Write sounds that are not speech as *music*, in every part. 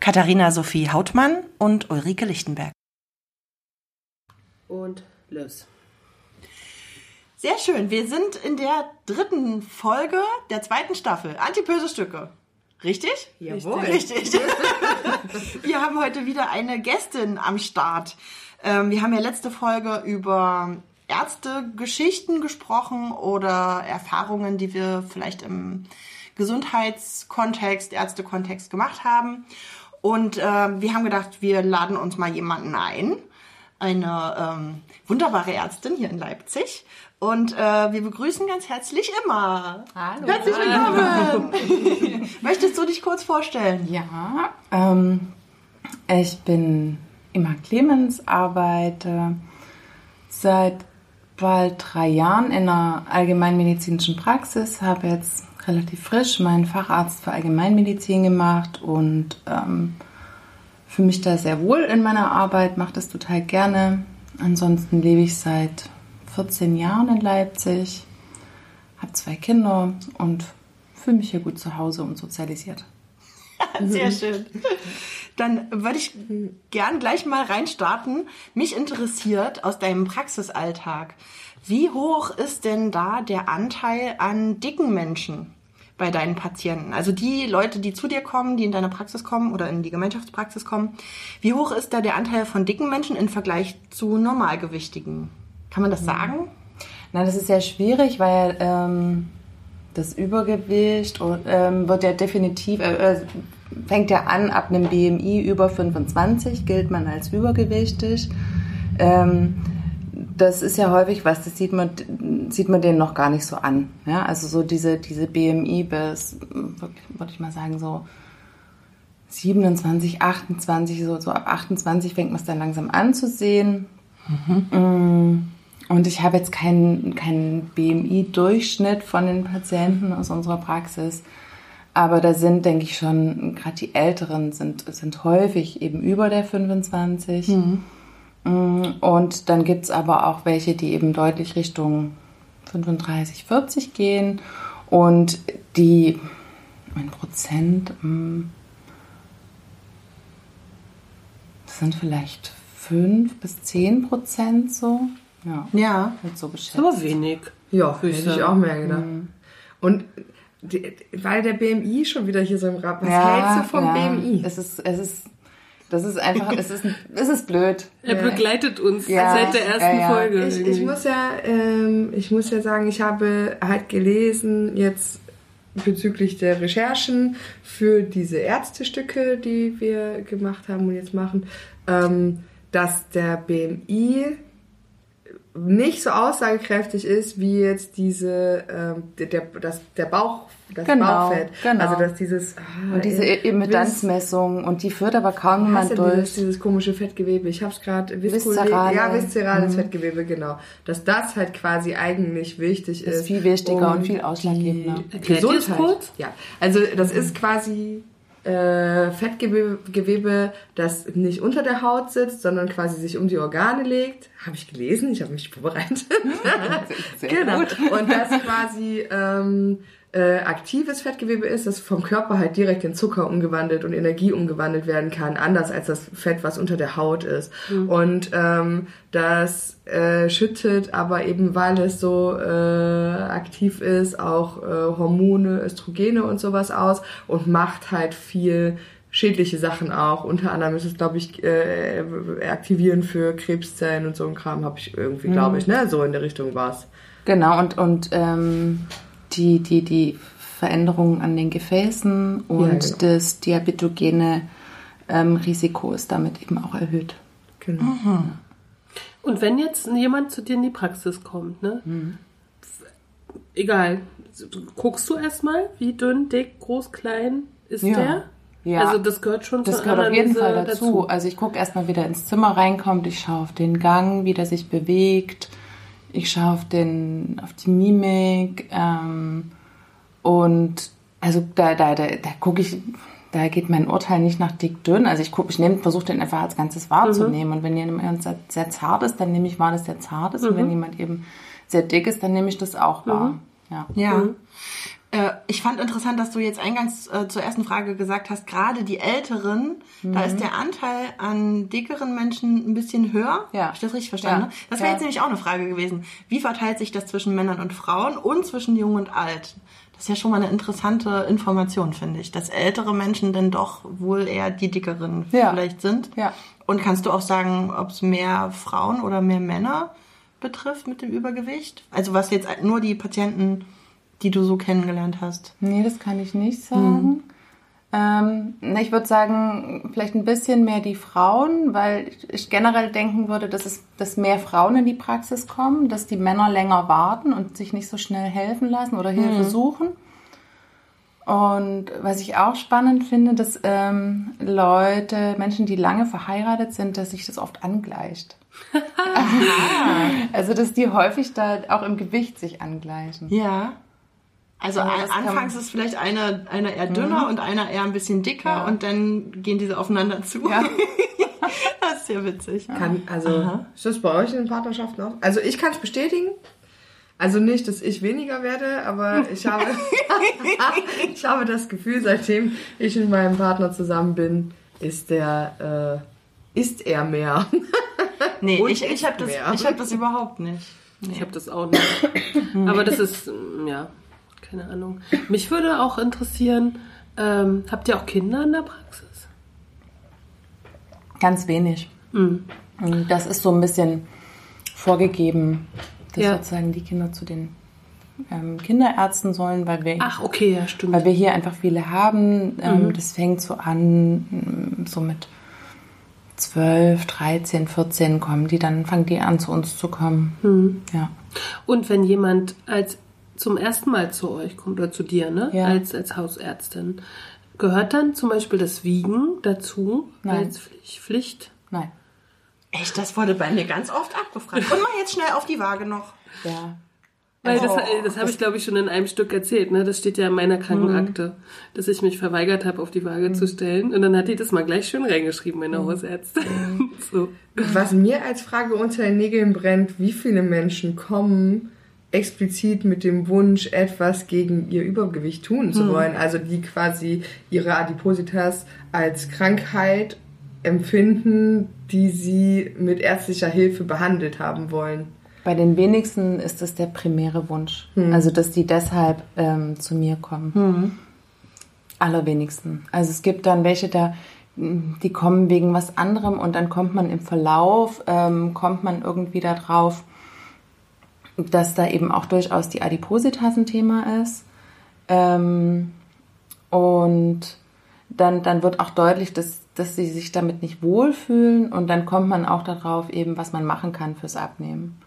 Katharina Sophie Hautmann und Ulrike Lichtenberg. Und los. Sehr schön, wir sind in der dritten Folge der zweiten Staffel. Antipöse Stücke. Richtig? Jawohl. Richtig. *laughs* wir haben heute wieder eine Gästin am Start. Ähm, wir haben ja letzte Folge über Ärztegeschichten gesprochen oder Erfahrungen, die wir vielleicht im Gesundheitskontext, Ärztekontext gemacht haben. Und äh, wir haben gedacht, wir laden uns mal jemanden ein. Eine ähm, wunderbare Ärztin hier in Leipzig. Und äh, wir begrüßen ganz herzlich Emma. Hallo. Herzlich willkommen. *laughs* Möchtest du dich kurz vorstellen? Ja, ähm, ich bin Emma Clemens, arbeite seit bald drei Jahren in einer allgemeinmedizinischen Praxis, habe jetzt relativ frisch meinen Facharzt für Allgemeinmedizin gemacht und ähm, fühle mich da sehr wohl in meiner Arbeit, mache das total gerne. Ansonsten lebe ich seit 14 Jahren in Leipzig, habe zwei Kinder und fühle mich hier gut zu Hause und sozialisiert. *laughs* Sehr schön. Dann würde ich gern gleich mal reinstarten. Mich interessiert aus deinem Praxisalltag, wie hoch ist denn da der Anteil an dicken Menschen bei deinen Patienten? Also die Leute, die zu dir kommen, die in deine Praxis kommen oder in die Gemeinschaftspraxis kommen, wie hoch ist da der Anteil von dicken Menschen im Vergleich zu normalgewichtigen? Kann man das sagen? Na, das ist sehr schwierig, weil ähm, das Übergewicht ähm, wird ja definitiv, äh, fängt ja an ab einem BMI über 25, gilt man als übergewichtig. Ähm, das ist ja häufig was, das sieht man, sieht man denen noch gar nicht so an. Ja? Also so diese, diese BMI bis, würde ich mal sagen, so 27, 28, so, so ab 28 fängt man es dann langsam an zu sehen. Mhm. Und ich habe jetzt keinen, keinen BMI-Durchschnitt von den Patienten aus unserer Praxis. Aber da sind, denke ich schon, gerade die Älteren sind, sind häufig eben über der 25. Mhm. Und dann gibt es aber auch welche, die eben deutlich Richtung 35, 40 gehen. Und die in Prozent das sind vielleicht 5 bis 10 Prozent so. Ja, Ja. wird so geschätzt. Aber wenig. Ja, hätte ich auch mehr gedacht. Und die, weil der BMI schon wieder hier so im Rad. Was ja, hältst du vom ja. BMI? Es ist, es ist, das ist einfach, es ist, es ist blöd. Er begleitet uns Ja. seit der ersten Ja, ja. Folge. Ich, ich muss ja, ähm, ich muss ja sagen, ich habe halt gelesen jetzt bezüglich der Recherchen für diese Ärztestücke, die wir gemacht haben und jetzt machen, ähm, dass der BMI nicht so aussagekräftig ist wie jetzt diese ähm, der, der das der Bauch das Genau, Bauchfett genau. also dass dieses ah, Und diese Impedanzmessung, und die führt aber kaum jemand denn dieses, durch. dieses komische Fettgewebe? Ich habe es gerade Viszerale. Ja, viszerales Fettgewebe, genau. Dass das halt quasi eigentlich wichtig ist. Ist viel wichtiger um und viel ausschlaggebender. die Erklärt ihr kurz? Ja, also das ist quasi äh, Fettgewebe, Gewebe, das nicht unter der Haut sitzt, sondern quasi sich um die Organe legt. Habe ich gelesen, ich habe mich vorbereitet. Sehr *laughs* genau. gut. Und das quasi ähm, äh, aktives Fettgewebe ist, das vom Körper halt direkt in Zucker umgewandelt und Energie umgewandelt werden kann, anders als das Fett, was unter der Haut ist. Und ähm, das äh, schüttet aber eben, weil es so äh, aktiv ist, auch äh, Hormone, Östrogene und sowas aus und macht halt viel schädliche Sachen auch. Unter anderem ist es, glaube ich, äh, aktivieren für Krebszellen und so ein Kram, habe ich irgendwie, glaube ich, ne? So in der Richtung war's. Genau, und, und ähm, die, die, die Veränderungen an den Gefäßen und genau. das diabetogene ähm, Risiko ist damit eben auch erhöht. Genau. Und wenn jetzt jemand zu dir in die Praxis kommt, ne? Mhm. Egal. Guckst du erstmal, wie dünn, dick, groß, klein ist Ja. der? Ja. Also das gehört schon Das zur gehört auf jeden Analyse Fall dazu. Also ich gucke erstmal, wie der ins Zimmer reinkommt. Ich schaue auf den Gang, wie der sich bewegt. Ich schaue auf, den, auf die Mimik. Ähm, und also da, da, da, da gucke ich, da geht mein Urteil nicht nach dick dünn. Also ich gucke, ich nehme, versuche den einfach als Ganzes wahrzunehmen. Und wenn jemand sehr, sehr zart ist, dann nehme ich wahr, dass der zart ist. Und wenn jemand eben sehr dick ist, dann nehme ich das auch wahr. Ja. Ja. Äh, ich fand interessant, dass du jetzt eingangs äh, zur ersten Frage gesagt hast, gerade die Älteren, da ist der Anteil an dickeren Menschen ein bisschen höher. Ja. Habe ich das richtig verstanden? Ja. ne? Das wäre Ja. jetzt nämlich auch eine Frage gewesen. Wie verteilt sich das zwischen Männern und Frauen und zwischen Jung und Alt? Das ist ja schon mal eine interessante Information, finde ich, dass ältere Menschen denn doch wohl eher die dickeren Ja. vielleicht sind. Ja. Und kannst du auch sagen, ob es mehr Frauen oder mehr Männer betrifft mit dem Übergewicht? Also was jetzt nur die Patienten, die du so kennengelernt hast. Nee, das kann ich nicht sagen. Ähm, ne, ich würde sagen, vielleicht ein bisschen mehr die Frauen, weil ich generell denken würde, dass, es, dass mehr Frauen in die Praxis kommen, dass die Männer länger warten und sich nicht so schnell helfen lassen oder Hilfe suchen. Und was ich auch spannend finde, dass ähm, Leute, Menschen, die lange verheiratet sind, dass sich das oft angleicht. *laughs* *laughs* also dass die häufig da auch im Gewicht sich angleichen. Ja. Also Ja, anfangs ist vielleicht einer, einer eher dünner und einer eher ein bisschen dicker Ja. und dann gehen diese aufeinander zu. Ja. *laughs* das ist ja witzig. Kann, also, ist das bei euch in den Partnerschaften auch? Also, ich kann es bestätigen. Also nicht, dass ich weniger werde, aber ich *laughs* habe, *laughs* ich habe das Gefühl, seitdem ich mit meinem Partner zusammen bin, ist der, äh, ist er mehr. Nee, Und ich, ich habe das, ich hab das überhaupt nicht. Ich habe das auch nicht. Aber das ist, ja, keine Ahnung. Mich würde auch interessieren, ähm, habt ihr auch Kinder in der Praxis? Ganz wenig. Mhm. Und das ist so ein bisschen vorgegeben, dass Ja. sozusagen die Kinder zu den ähm, Kinderärzten sollen, weil wir, Ach, okay, ja, stimmt. weil wir hier einfach viele haben. Ähm, Mhm. Das fängt so an, mm, so mit 12, 13, 14 kommen die, dann fangen die an zu uns zu kommen. Mhm. Ja. Und wenn jemand als zum ersten Mal zu euch kommt oder zu dir, ne? Ja. Als, als Hausärztin, gehört dann zum Beispiel das Wiegen dazu Nein. als Pflicht? Pflicht? Nein. Echt, das wurde bei mir ganz oft abgefragt. Und mal jetzt schnell auf die Waage noch. Ja. Weil das, das habe ich, glaube ich, schon in einem Stück erzählt. Ne? Das steht ja in meiner Krankenakte, dass ich mich verweigert habe, auf die Waage zu stellen. Und dann hat die das mal gleich schön reingeschrieben, meine Hausärztin. *laughs* so. Was mir als Frage unter den Nägeln brennt, wie viele Menschen kommen explizit mit dem Wunsch, etwas gegen ihr Übergewicht tun zu wollen. Also die quasi ihre Adipositas als Krankheit empfinden, die sie mit ärztlicher Hilfe behandelt haben wollen. Bei den wenigsten ist das der primäre Wunsch. Also, dass die deshalb ähm, zu mir kommen. Allerwenigsten. Also es gibt dann welche da, die kommen wegen was anderem und dann kommt man im Verlauf, ähm, kommt man irgendwie da drauf, dass da eben auch durchaus die Adipositas ein Thema ist. Ähm, und dann, dann wird auch deutlich, dass, dass sie sich damit nicht wohlfühlen und dann kommt man auch darauf eben, was man machen kann fürs Abnehmen.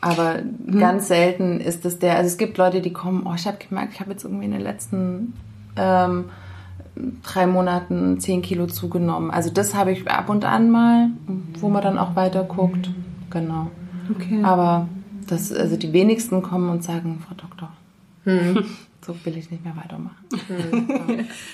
Aber ganz selten ist es der, also es gibt Leute, die kommen, oh, ich habe gemerkt, ich habe jetzt irgendwie in den letzten ähm, drei Monaten zehn Kilo zugenommen. Also das habe ich ab und an mal, wo man dann auch weiter guckt. Genau. Okay. Aber das, also die wenigsten kommen und sagen, Frau Doktor, *laughs* so will ich nicht mehr weitermachen.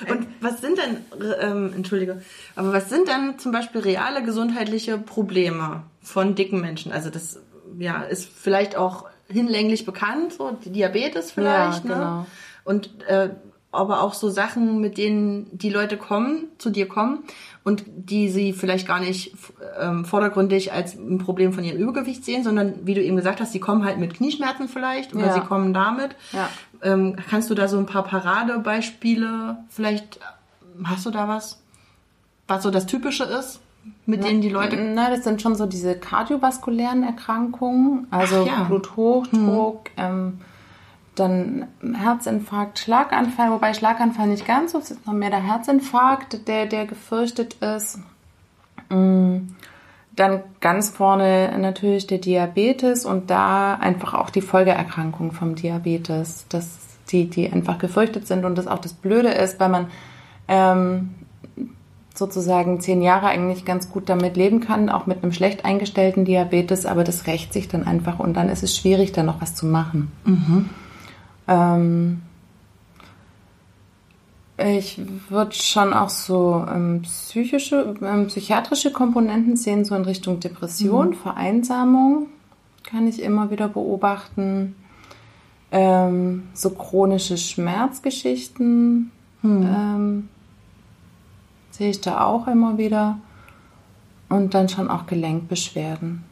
Und was sind denn, ähm, entschuldige, aber was sind denn zum Beispiel reale gesundheitliche Probleme von dicken Menschen? Also das ja, ist vielleicht auch hinlänglich bekannt, so Diabetes vielleicht, Ja, ne? genau. Und äh, aber auch so Sachen, mit denen die Leute kommen, zu dir kommen und die sie vielleicht gar nicht ähm, vordergründig als ein Problem von ihrem Übergewicht sehen, sondern wie du eben gesagt hast, sie kommen halt mit Knieschmerzen vielleicht oder Ja. sie kommen damit. Ja. Ähm, kannst du da so ein paar Paradebeispiele vielleicht, hast du da was, was so das Typische ist, mit denen die Leute... Na, das sind schon so diese kardiovaskulären Erkrankungen, also Ach ja. Bluthochdruck, ähm, dann Herzinfarkt, Schlaganfall, wobei Schlaganfall nicht ganz so, es ist noch mehr der Herzinfarkt, der, der gefürchtet ist. Mm, Dann ganz vorne natürlich der Diabetes und da einfach auch die Folgeerkrankungen vom Diabetes, dass die, die einfach gefürchtet sind und das auch das Blöde ist, weil man ähm, sozusagen zehn Jahre eigentlich ganz gut damit leben kann, auch mit einem schlecht eingestellten Diabetes, aber das rächt sich dann einfach und dann ist es schwierig, da noch was zu machen. Ähm, ich würde schon auch so ähm, psychische, ähm, psychiatrische Komponenten sehen, so in Richtung Depression, Vereinsamung kann ich immer wieder beobachten. Ähm, so chronische Schmerzgeschichten ähm, sehe ich da auch immer wieder. Und dann schon auch Gelenkbeschwerden.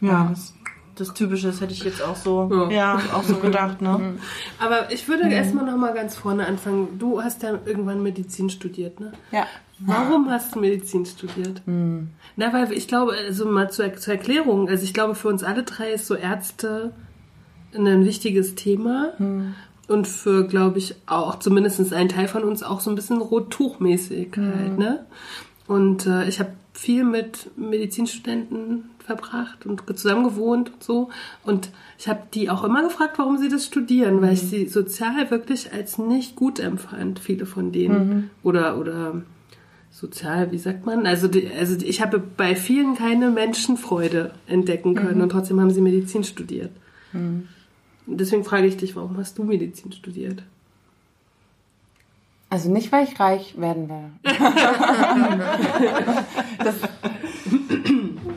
Ja, das, das Typische, das hätte ich jetzt auch so, Ja. ja, auch so gedacht, ne? Aber ich würde erstmal noch mal ganz vorne anfangen. Du hast ja irgendwann Medizin studiert, ne? Ja. Warum hast du Medizin studiert? Na, weil ich glaube, also mal zur, zur Erklärung, also ich glaube, für uns alle drei ist so Ärzte ein wichtiges Thema. Und für, glaube ich, auch zumindest ein Teil von uns auch so ein bisschen Rottuchmäßigkeit, ne? Und äh, ich habe viel mit Medizinstudenten verbracht und zusammen gewohnt und so. Und ich habe die auch immer gefragt, warum sie das studieren, weil ich sie sozial wirklich als nicht gut empfand, viele von denen. Oder, oder sozial, wie sagt man? Also, die, also ich habe bei vielen keine Menschenfreude entdecken können und trotzdem haben sie Medizin studiert. Und Deswegen frage ich dich, warum hast du Medizin studiert? Also nicht, weil ich reich werden will. *laughs* das,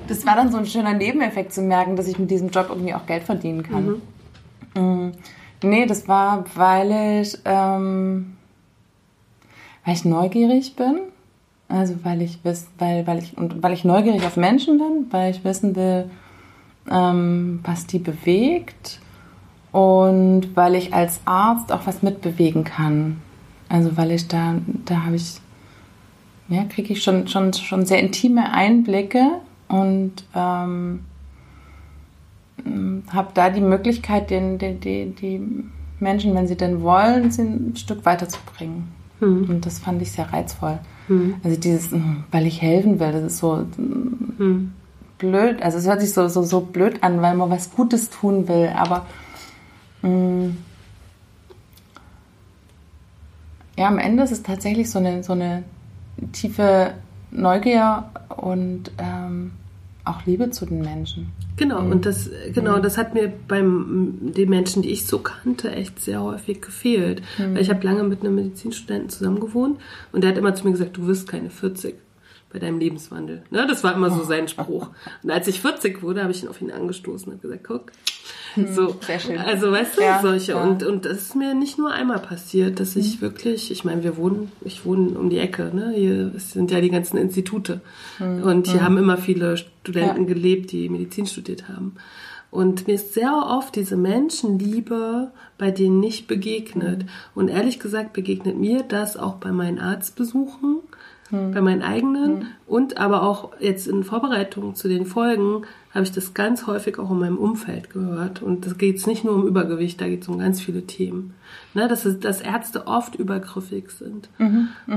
das war dann so ein schöner Nebeneffekt zu merken, dass ich mit diesem Job irgendwie auch Geld verdienen kann. Mhm. Nee, das war, weil ich, ähm, weil ich neugierig bin. Also weil ich wiss, weil, weil ich und weil ich neugierig auf Menschen bin, weil ich wissen will, ähm, was die bewegt und weil ich als Arzt auch was mitbewegen kann. Also weil ich da, da habe ich, ja, kriege ich schon, schon, schon sehr intime Einblicke und ähm, habe da die Möglichkeit, den, die, die, die Menschen, wenn sie denn wollen, sie ein Stück weiterzubringen. Und das fand ich sehr reizvoll. Also dieses, mm, weil ich helfen will, das ist so mm, blöd. Also es hört sich so, so, so blöd an, weil man was Gutes tun will, aber mm, ja, am Ende ist es tatsächlich so eine, so eine tiefe Neugier und ähm, auch Liebe zu den Menschen. Genau, und das, genau, das hat mir beim den Menschen, die ich so kannte, echt sehr häufig gefehlt. Weil ich habe lange mit einem Medizinstudenten zusammen gewohnt und der hat immer zu mir gesagt, du wirst keine 40 bei deinem Lebenswandel. Ne? Das war immer so sein Spruch. Und als ich 40 wurde, habe ich ihn auf ihn angestoßen und gesagt, guck. So, sehr schön. Also weißt du, Ja, solche. ja. Und, und das ist mir nicht nur einmal passiert, dass ich wirklich, ich meine, wir wohnen, ich wohne um die Ecke, ne? Hier sind ja die ganzen Institute. Und hier haben immer viele Studenten Ja. gelebt, die Medizin studiert haben. Und mir ist sehr oft diese Menschenliebe bei denen nicht begegnet. Und ehrlich gesagt begegnet mir das auch bei meinen Arztbesuchen, bei meinen eigenen und aber auch jetzt in Vorbereitung zu den Folgen habe ich das ganz häufig auch in meinem Umfeld gehört. Und das geht es nicht nur um Übergewicht, da geht es um ganz viele Themen. Ne, dass, es, dass Ärzte oft übergriffig sind.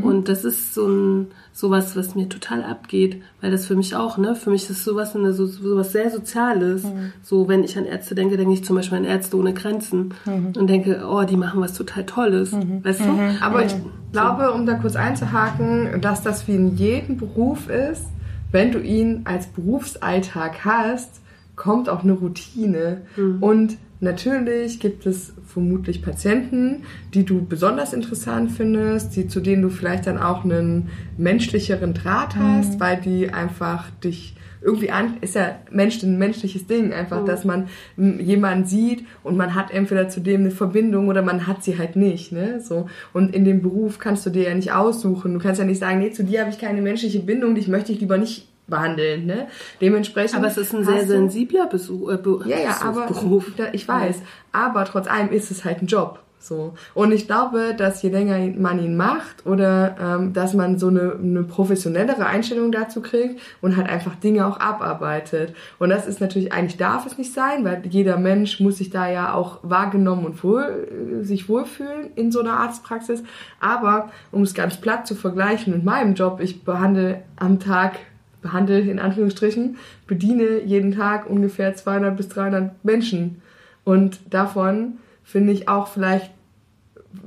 Und das ist so ein sowas, was mir total abgeht, weil das für mich auch, ne, für mich ist sowas eine, so, sowas sehr Soziales. So, wenn ich an Ärzte denke, denke ich zum Beispiel an Ärzte ohne Grenzen und denke, oh, die machen was total Tolles. Weißt du? Aber ich glaube, um da kurz einzuhaken, dass das wie in jedem Beruf ist, wenn du ihn als Berufsalltag hast, kommt auch eine Routine. Und natürlich gibt es vermutlich Patienten, die du besonders interessant findest, die, zu denen du vielleicht dann auch einen menschlicheren Draht hast, weil die einfach dich irgendwie an, ist ja Mensch, ein menschliches Ding, einfach, dass man jemanden sieht und man hat entweder zu dem eine Verbindung oder man hat sie halt nicht, ne, so. Und in dem Beruf kannst du dir ja nicht aussuchen. Du kannst ja nicht sagen, nee, zu dir habe ich keine menschliche Bindung, dich möchte ich lieber nicht behandeln, ne. Dementsprechend. Aber es ist ein sehr sensibler Besuch, äh, Be ja, ja, Besuch, aber Beruf. Ich weiß. Aber trotz allem ist es halt ein Job. So. Und ich glaube, dass je länger man ihn macht oder ähm, dass man so eine, eine professionellere Einstellung dazu kriegt und halt einfach Dinge auch abarbeitet. Und das ist natürlich, eigentlich darf es nicht sein, weil jeder Mensch muss sich da ja auch wahrgenommen und wohl, äh, sich wohlfühlen in so einer Arztpraxis. Aber um es ganz platt zu vergleichen mit meinem Job, ich behandle am Tag behandle in Anführungsstrichen, bediene jeden Tag ungefähr 200 bis 300 Menschen. Und davon finde ich auch vielleicht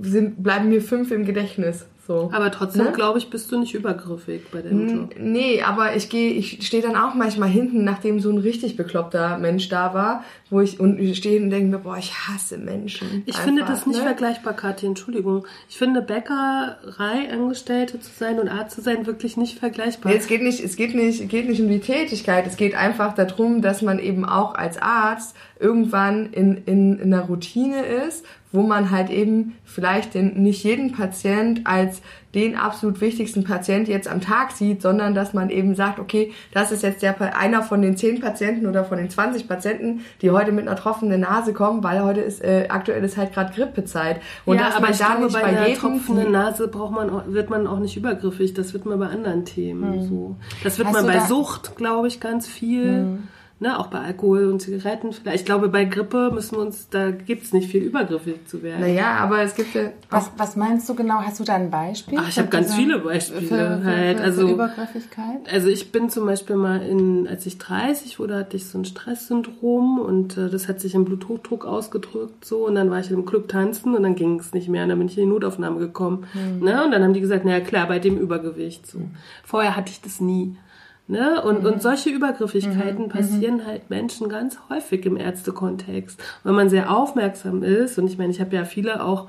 sind, bleiben mir fünf im Gedächtnis So. Aber trotzdem, Ne? glaube ich, bist du nicht übergriffig bei deinem N- Job. Nee, aber ich gehe, ich stehe dann auch manchmal hinten, nachdem so ein richtig bekloppter Mensch da war, wo ich und ich stehe und denke mir, boah, ich hasse Menschen. Ich Einfach, finde das nicht ne? vergleichbar, Kathi, Entschuldigung. Ich finde Bäckerei-Angestellte zu sein und Arzt zu sein wirklich nicht vergleichbar. Nee, es geht nicht, es geht nicht, geht nicht um die Tätigkeit. Es geht einfach darum, dass man eben auch als Arzt irgendwann in, in, in einer Routine ist, wo man halt eben vielleicht den, nicht jeden Patient als den absolut wichtigsten Patient jetzt am Tag sieht, sondern dass man eben sagt, okay, das ist jetzt der, einer von den 10 Patienten oder von den 20 Patienten, die heute mit einer tropfenden Nase kommen, weil heute ist, äh, aktuell ist halt gerade Grippezeit. Und ja, dass aber man ich da glaube, nicht bei bei einer jedem tropfenden Nase braucht man, auch- wird man auch nicht übergriffig. Das wird man bei anderen Themen so. Das wird Hast man bei Sucht, glaube ich, ganz viel. Ne, auch bei Alkohol und Zigaretten vielleicht. Ich glaube, bei Grippe müssen wir uns, da gibt's nicht viel übergriffig zu werden. Naja, aber es gibt ja Was, was meinst du genau? Hast du da ein Beispiel? Ach, ich habe ganz viele Beispiele für, für, halt. für, also für Übergriffigkeit? Also ich bin zum Beispiel mal in, als ich 30 wurde, hatte ich so ein Stresssyndrom und äh, das hat sich im Bluthochdruck ausgedrückt so und dann war ich im Club tanzen und dann ging es nicht mehr und dann bin ich in die Notaufnahme gekommen. Ne? Und dann haben die gesagt, naja klar, bei dem Übergewicht so. Vorher hatte ich das nie. Ne? Und, und solche Übergriffigkeiten passieren halt Menschen ganz häufig im Ärztekontext. Wenn man sehr aufmerksam ist, und ich meine, ich habe ja viele auch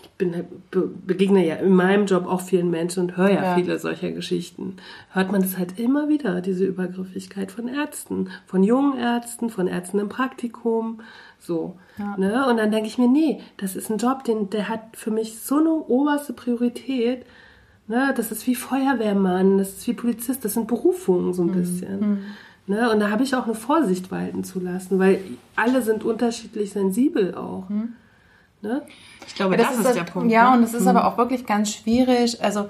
ich bin, halt- be begegne ja in meinem Job auch vielen Menschen und höre ja, Ja. viele solcher Geschichten. Hört man das halt immer wieder, diese Übergriffigkeit von Ärzten, von jungen Ärzten, von Ärzten im Praktikum, so. Ne? Und dann denke ich mir, nee, das ist ein Job, den, der hat für mich so eine oberste Priorität. Ne? Das ist wie Feuerwehrmann, das ist wie Polizist, das sind Berufungen so ein bisschen. Ne? Und da habe ich auch eine Vorsicht walten zu lassen, weil alle sind unterschiedlich sensibel auch. Ne? Ich glaube, Ja, das, ist, der Punkt. Ja, ne? und es ist aber auch wirklich ganz schwierig. Also,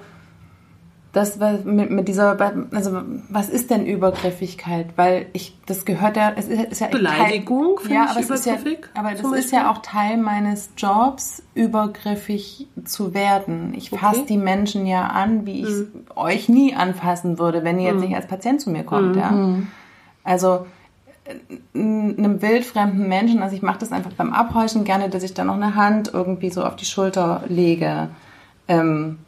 das was mit, mit dieser, also, was ist denn Übergriffigkeit? Weil ich, das gehört ja, es ist, ist ja Beleidigung Teil, finde ja, ich aber es ist ja, aber das ist ja auch Teil meines Jobs, übergriffig zu werden. Ich fasse die Menschen ja an, wie ich Mhm. euch nie anfassen würde, wenn ihr jetzt nicht als Patient zu mir kommt, ja. Mhm. Also, einem wildfremden Menschen, also ich mache das einfach beim Abhorchen gerne, dass ich dann noch eine Hand irgendwie so auf die Schulter lege. Ähm,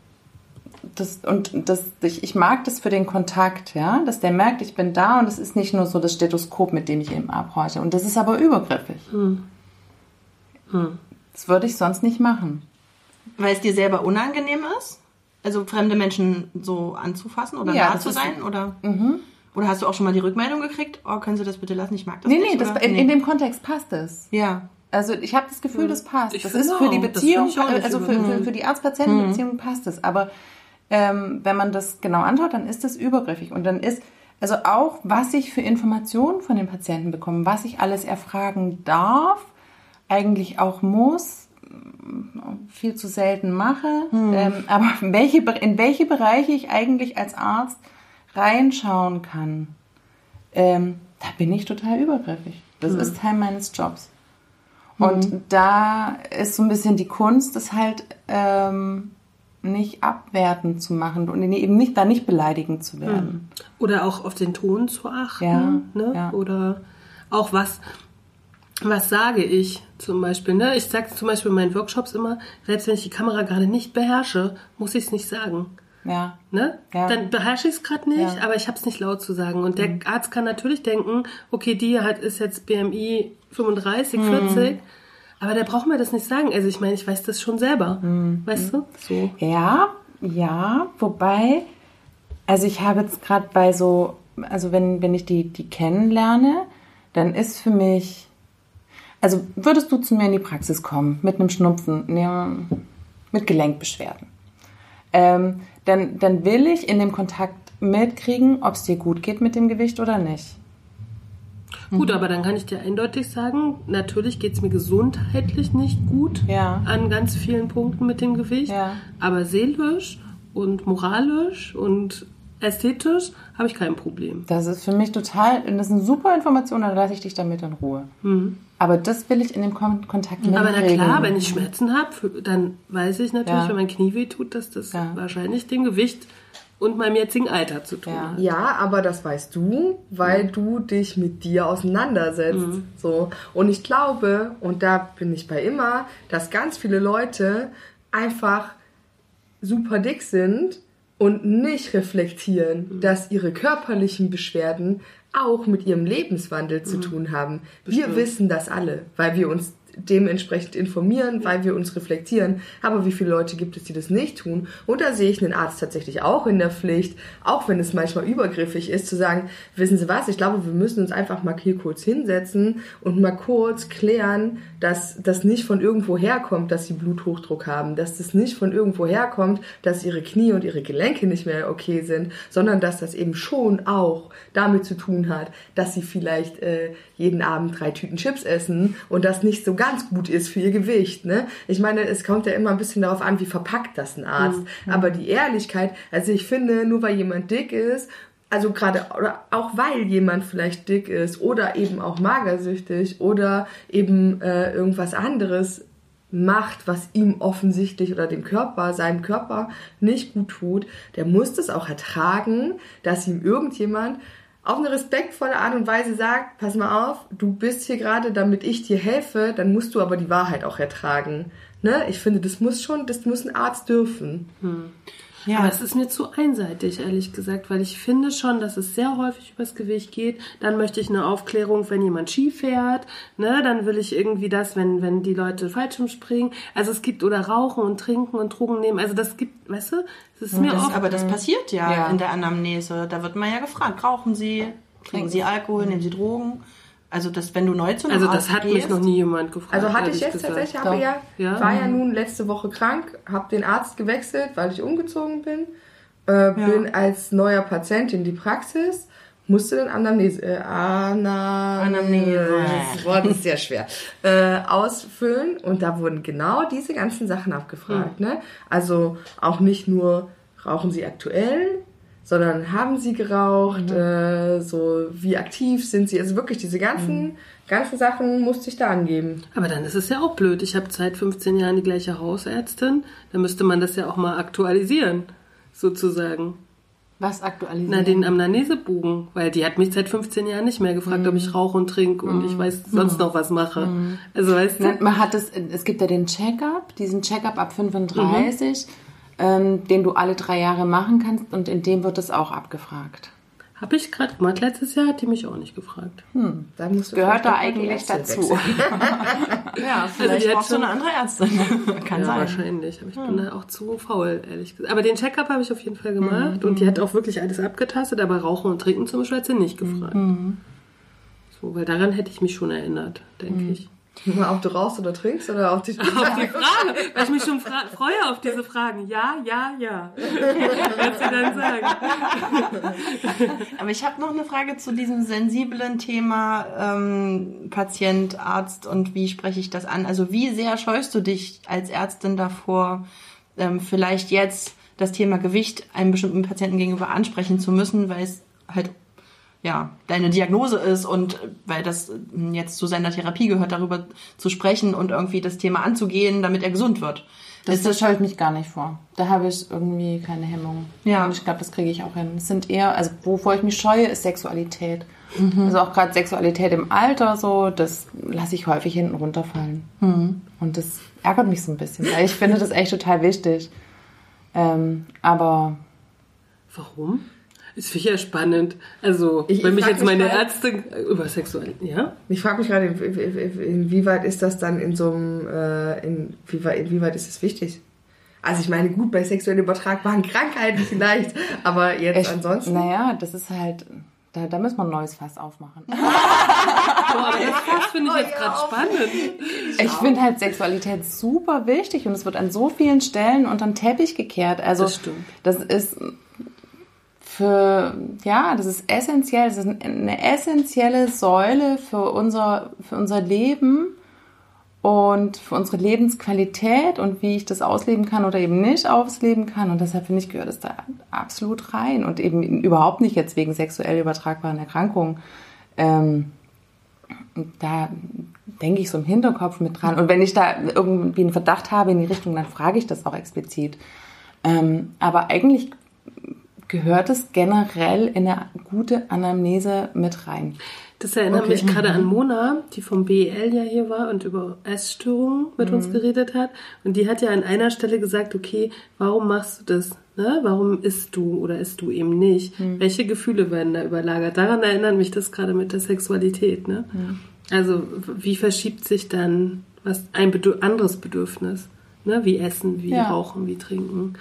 das, und das, ich, ich mag das für den Kontakt, ja, dass der merkt, ich bin da und es ist nicht nur so das Stethoskop, mit dem ich eben abhorche. Und das ist aber übergriffig. Das würde ich sonst nicht machen. Weil es dir selber unangenehm ist? Also fremde Menschen so anzufassen oder Ja, nah zu sein? Oder, oder hast du auch schon mal die Rückmeldung gekriegt? Oh, können Sie das bitte lassen? Ich mag das Nee, nicht. nee, das, in, in dem Kontext passt es. Ja. Also ich habe das Gefühl, das passt. Ich das ist für die Beziehung, also für, für, für die Arzt-Patienten-Beziehung passt es. Aber ähm, wenn man das genau anschaut, dann ist das übergriffig. Und dann ist, also auch, was ich für Informationen von den Patienten bekomme, was ich alles erfragen darf, eigentlich auch muss, viel zu selten mache, ähm, aber *laughs* welche, in welche Bereiche ich eigentlich als Arzt reinschauen kann, ähm, da bin ich total übergriffig. Das ist Teil meines Jobs. Und da ist so ein bisschen die Kunst, das halt ähm, nicht abwertend zu machen und eben nicht da nicht beleidigend zu werden. Oder auch auf den Ton zu achten. Ja, ne? ja. Oder auch was, was sage ich zum Beispiel. Ne? Ich sage zum Beispiel in meinen Workshops immer, selbst wenn ich die Kamera gerade nicht beherrsche, muss ich es nicht sagen. Ja. Ne? Ja. Dann beherrsche ich es gerade nicht, Ja. Mhm. aber ich habe es nicht laut zu sagen. Und der Arzt kann natürlich denken, okay, die hat ist jetzt BMI 35, Mhm. 40, aber der braucht mir das nicht sagen. Also ich meine, ich weiß das schon selber. Mhm. Weißt du? So. Ja, ja, wobei, also ich habe jetzt gerade bei so, also wenn, wenn ich die, die kennenlerne, dann ist für mich, also würdest du zu mir in die Praxis kommen mit einem Schnupfen, ne, mit Gelenkbeschwerden, ähm, dann, dann will ich in dem Kontakt mitkriegen, ob es dir gut geht mit dem Gewicht oder nicht. Gut, aber dann kann ich dir eindeutig sagen, natürlich geht es mir gesundheitlich nicht gut Ja. an ganz vielen Punkten mit dem Gewicht, Ja. aber seelisch und moralisch und ästhetisch habe ich kein Problem. Das ist für mich total, das ist eine super Information, dann lasse ich dich damit in Ruhe. Aber das will ich in dem Kon Kontakt mitkriegen. Aber na klar, wenn ich Schmerzen habe, dann weiß ich natürlich, Ja. wenn mein Knie weh tut, dass das wahrscheinlich dem Gewicht und meinem jetzigen Alter zu tun Ja. hat. Ja, aber das weißt du, weil du dich mit dir auseinandersetzt. So. Und ich glaube, und da bin ich bei immer, dass ganz viele Leute einfach super dick sind und nicht reflektieren, dass ihre körperlichen Beschwerden auch mit ihrem Lebenswandel zu tun haben. Wir wissen das alle, weil wir uns dementsprechend informieren, weil wir uns reflektieren. Aber wie viele Leute gibt es, die das nicht tun? Und da sehe ich einen Arzt tatsächlich auch in der Pflicht, auch wenn es manchmal übergriffig ist, zu sagen, wissen Sie was, ich glaube, wir müssen uns einfach mal hier kurz hinsetzen und mal kurz klären, dass das nicht von irgendwo herkommt, dass Sie Bluthochdruck haben, dass das nicht von irgendwo herkommt, dass Ihre Knie und Ihre Gelenke nicht mehr okay sind, sondern dass das eben schon auch damit zu tun hat, dass Sie vielleicht äh, jeden Abend drei Tüten Chips essen und das nicht so ganz gut ist für ihr Gewicht. Ne? Ich meine, es kommt ja immer ein bisschen darauf an, wie verpackt das ein Arzt. Mhm. Aber die Ehrlichkeit, also ich finde, nur weil jemand dick ist, also gerade oder auch weil jemand vielleicht dick ist oder eben auch magersüchtig oder eben äh, irgendwas anderes macht, was ihm offensichtlich oder dem Körper, seinem Körper nicht gut tut, der muss das auch ertragen, dass ihm irgendjemand auf eine respektvolle Art und Weise sagt, pass mal auf, du bist hier gerade, damit ich dir helfe, dann musst du aber die Wahrheit auch ertragen. Ne? Ich finde, das muss schon, das muss ein Arzt dürfen. Hm. Ja. Aber es ist mir zu einseitig, ehrlich gesagt, weil ich finde schon, dass es sehr häufig übers Gewicht geht. Dann möchte ich eine Aufklärung, wenn jemand Ski fährt, ne, dann will ich irgendwie das, wenn, wenn die Leute Fallschirm springen. Also es gibt oder rauchen und trinken und Drogen nehmen. Also das gibt, weißt du, das ist mir das, oft, Aber das passiert ja, ja, in der Anamnese. Da wird man ja gefragt, rauchen Sie, trinken Sie Alkohol, nehmen Sie Drogen? Also das, wenn du neu zu einem Also das Arzt hat gehst, mich noch nie jemand gefragt. Also hatte ich jetzt gesagt. tatsächlich, habe ja, ja, war ja nun letzte Woche krank, habe den Arzt gewechselt, weil ich umgezogen bin, äh, bin als neuer Patient in die Praxis, musste dann Anamnese, äh, Ana, Anamnese, das Wort ist sehr schwer, äh, ausfüllen und da wurden genau diese ganzen Sachen abgefragt. Mhm. Ne? Also auch nicht nur, rauchen Sie aktuell, sondern haben sie geraucht, mhm. äh, so wie aktiv sind sie, also wirklich diese ganzen, mhm. ganzen Sachen musste ich da angeben. Aber dann ist es ja auch blöd. Ich habe seit 15 Jahren die gleiche Hausärztin, dann müsste man das ja auch mal aktualisieren, sozusagen. Was aktualisieren? Na, den Amnesebogen, weil die hat mich seit 15 Jahren nicht mehr gefragt, mhm. ob ich rauche und trinke und ich weiß sonst mhm. noch was mache. Mhm. Also weißt du? Man hat es, es gibt ja den Check-up, diesen Check-up ab 35 ähm, den du alle drei Jahre machen kannst und in dem wird es auch abgefragt. Habe ich gerade gemacht. Letztes Jahr hat die mich auch nicht gefragt. Hm. Da musst du Gehört da eigentlich dazu. *laughs* ja, also vielleicht also brauchst du eine andere Ärztin. *laughs* Kann ja, sein. wahrscheinlich. Aber ich hm. bin da auch zu faul, ehrlich gesagt. Aber den Check-up habe ich auf jeden Fall gemacht. Hm. Und die hat auch wirklich alles abgetastet. Aber Rauchen und Trinken zum Beispiel hat sie nicht gefragt. Hm. So, weil daran hätte ich mich schon erinnert, denke hm. ich. Ob du rauchst oder trinkst oder auf die, *laughs* auf die Frage, weil ich mich schon freue auf diese Fragen. Ja, ja, ja. *laughs* Was sie dann sagen. *laughs* Aber ich habe noch eine Frage zu diesem sensiblen Thema ähm, Patient, Arzt und wie spreche ich das an? Also wie sehr scheust du dich als Ärztin davor, ähm, vielleicht jetzt das Thema Gewicht einem bestimmten Patienten gegenüber ansprechen zu müssen, weil es halt ja, deine Diagnose ist und weil das jetzt zu seiner Therapie gehört, darüber zu sprechen und irgendwie das Thema anzugehen, damit er gesund wird. Das, das scheut mich gar nicht vor. Da habe ich irgendwie keine Hemmung. Ja. Und ich glaube, das kriege ich auch hin. Es sind eher, also wovor ich mich scheue, ist Sexualität. Mhm. Also auch gerade Sexualität im Alter so, das lasse ich häufig hinten runterfallen. Mhm. Und das ärgert mich so ein bisschen, weil ich finde das echt total wichtig. Ähm, aber Warum? Ist sicher spannend. Also, ich, wenn mich jetzt meine grad, Ärzte über Sexualität, ja? Ich frage mich gerade, inwieweit ist das dann in so einem, äh, inwieweit, inwieweit ist das wichtig? Also ich meine, gut, bei sexuell übertragbaren *laughs* Krankheiten vielleicht, aber jetzt ich, ansonsten. Naja, das ist halt, da, da müssen wir ein neues Fass aufmachen. *laughs* Boah, das Fass finde ich jetzt gerade spannend. Ich finde halt Sexualität super wichtig und es wird an so vielen Stellen unter den Teppich gekehrt. Also das, stimmt. das ist für, ja, das ist essentiell, das ist eine essentielle Säule für unser, für unser Leben und für unsere Lebensqualität und wie ich das ausleben kann oder eben nicht ausleben kann. Und deshalb finde ich, gehört es da absolut rein und eben überhaupt nicht jetzt wegen sexuell übertragbaren Erkrankungen. Ähm, da denke ich so im Hinterkopf mit dran. Und wenn ich da irgendwie einen Verdacht habe in die Richtung, dann frage ich das auch explizit. Ähm, aber eigentlich gehört es generell in eine gute Anamnese mit rein. Das erinnert mich gerade an Mona, die vom BEL ja hier war und über Essstörungen mit uns geredet hat. Und die hat ja an einer Stelle gesagt, okay, warum machst du das? Ne? Warum isst du oder isst du eben nicht? Welche Gefühle werden da überlagert? Daran erinnert mich das gerade mit der Sexualität. Ne? Also wie verschiebt sich dann was ein Bedür anderes Bedürfnis? Ne? Wie Essen, wie Ja. Rauchen, wie Trinken.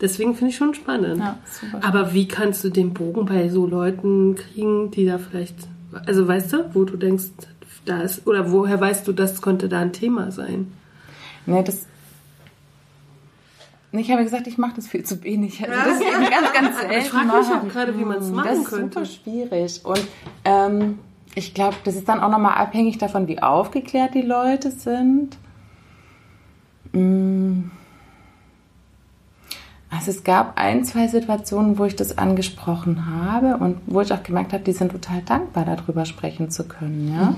Deswegen finde ich schon spannend. Ja. Aber wie kannst du den Bogen bei so Leuten kriegen, die da vielleicht, also weißt du, wo du denkst, da ist, oder woher weißt du, das könnte da ein Thema sein? Ne, das. Ich habe gesagt, ich mache das viel zu wenig. Also das ist eben ganz, ganz selten. Ich frage mich auch gerade, wie man es machen Das ist könnte. super schwierig. Und ähm, ich glaube, das ist dann auch nochmal abhängig davon, wie aufgeklärt die Leute sind. Mm. Also es gab ein, zwei Situationen, wo ich das angesprochen habe und wo ich auch gemerkt habe, die sind total dankbar, darüber sprechen zu können. Ja?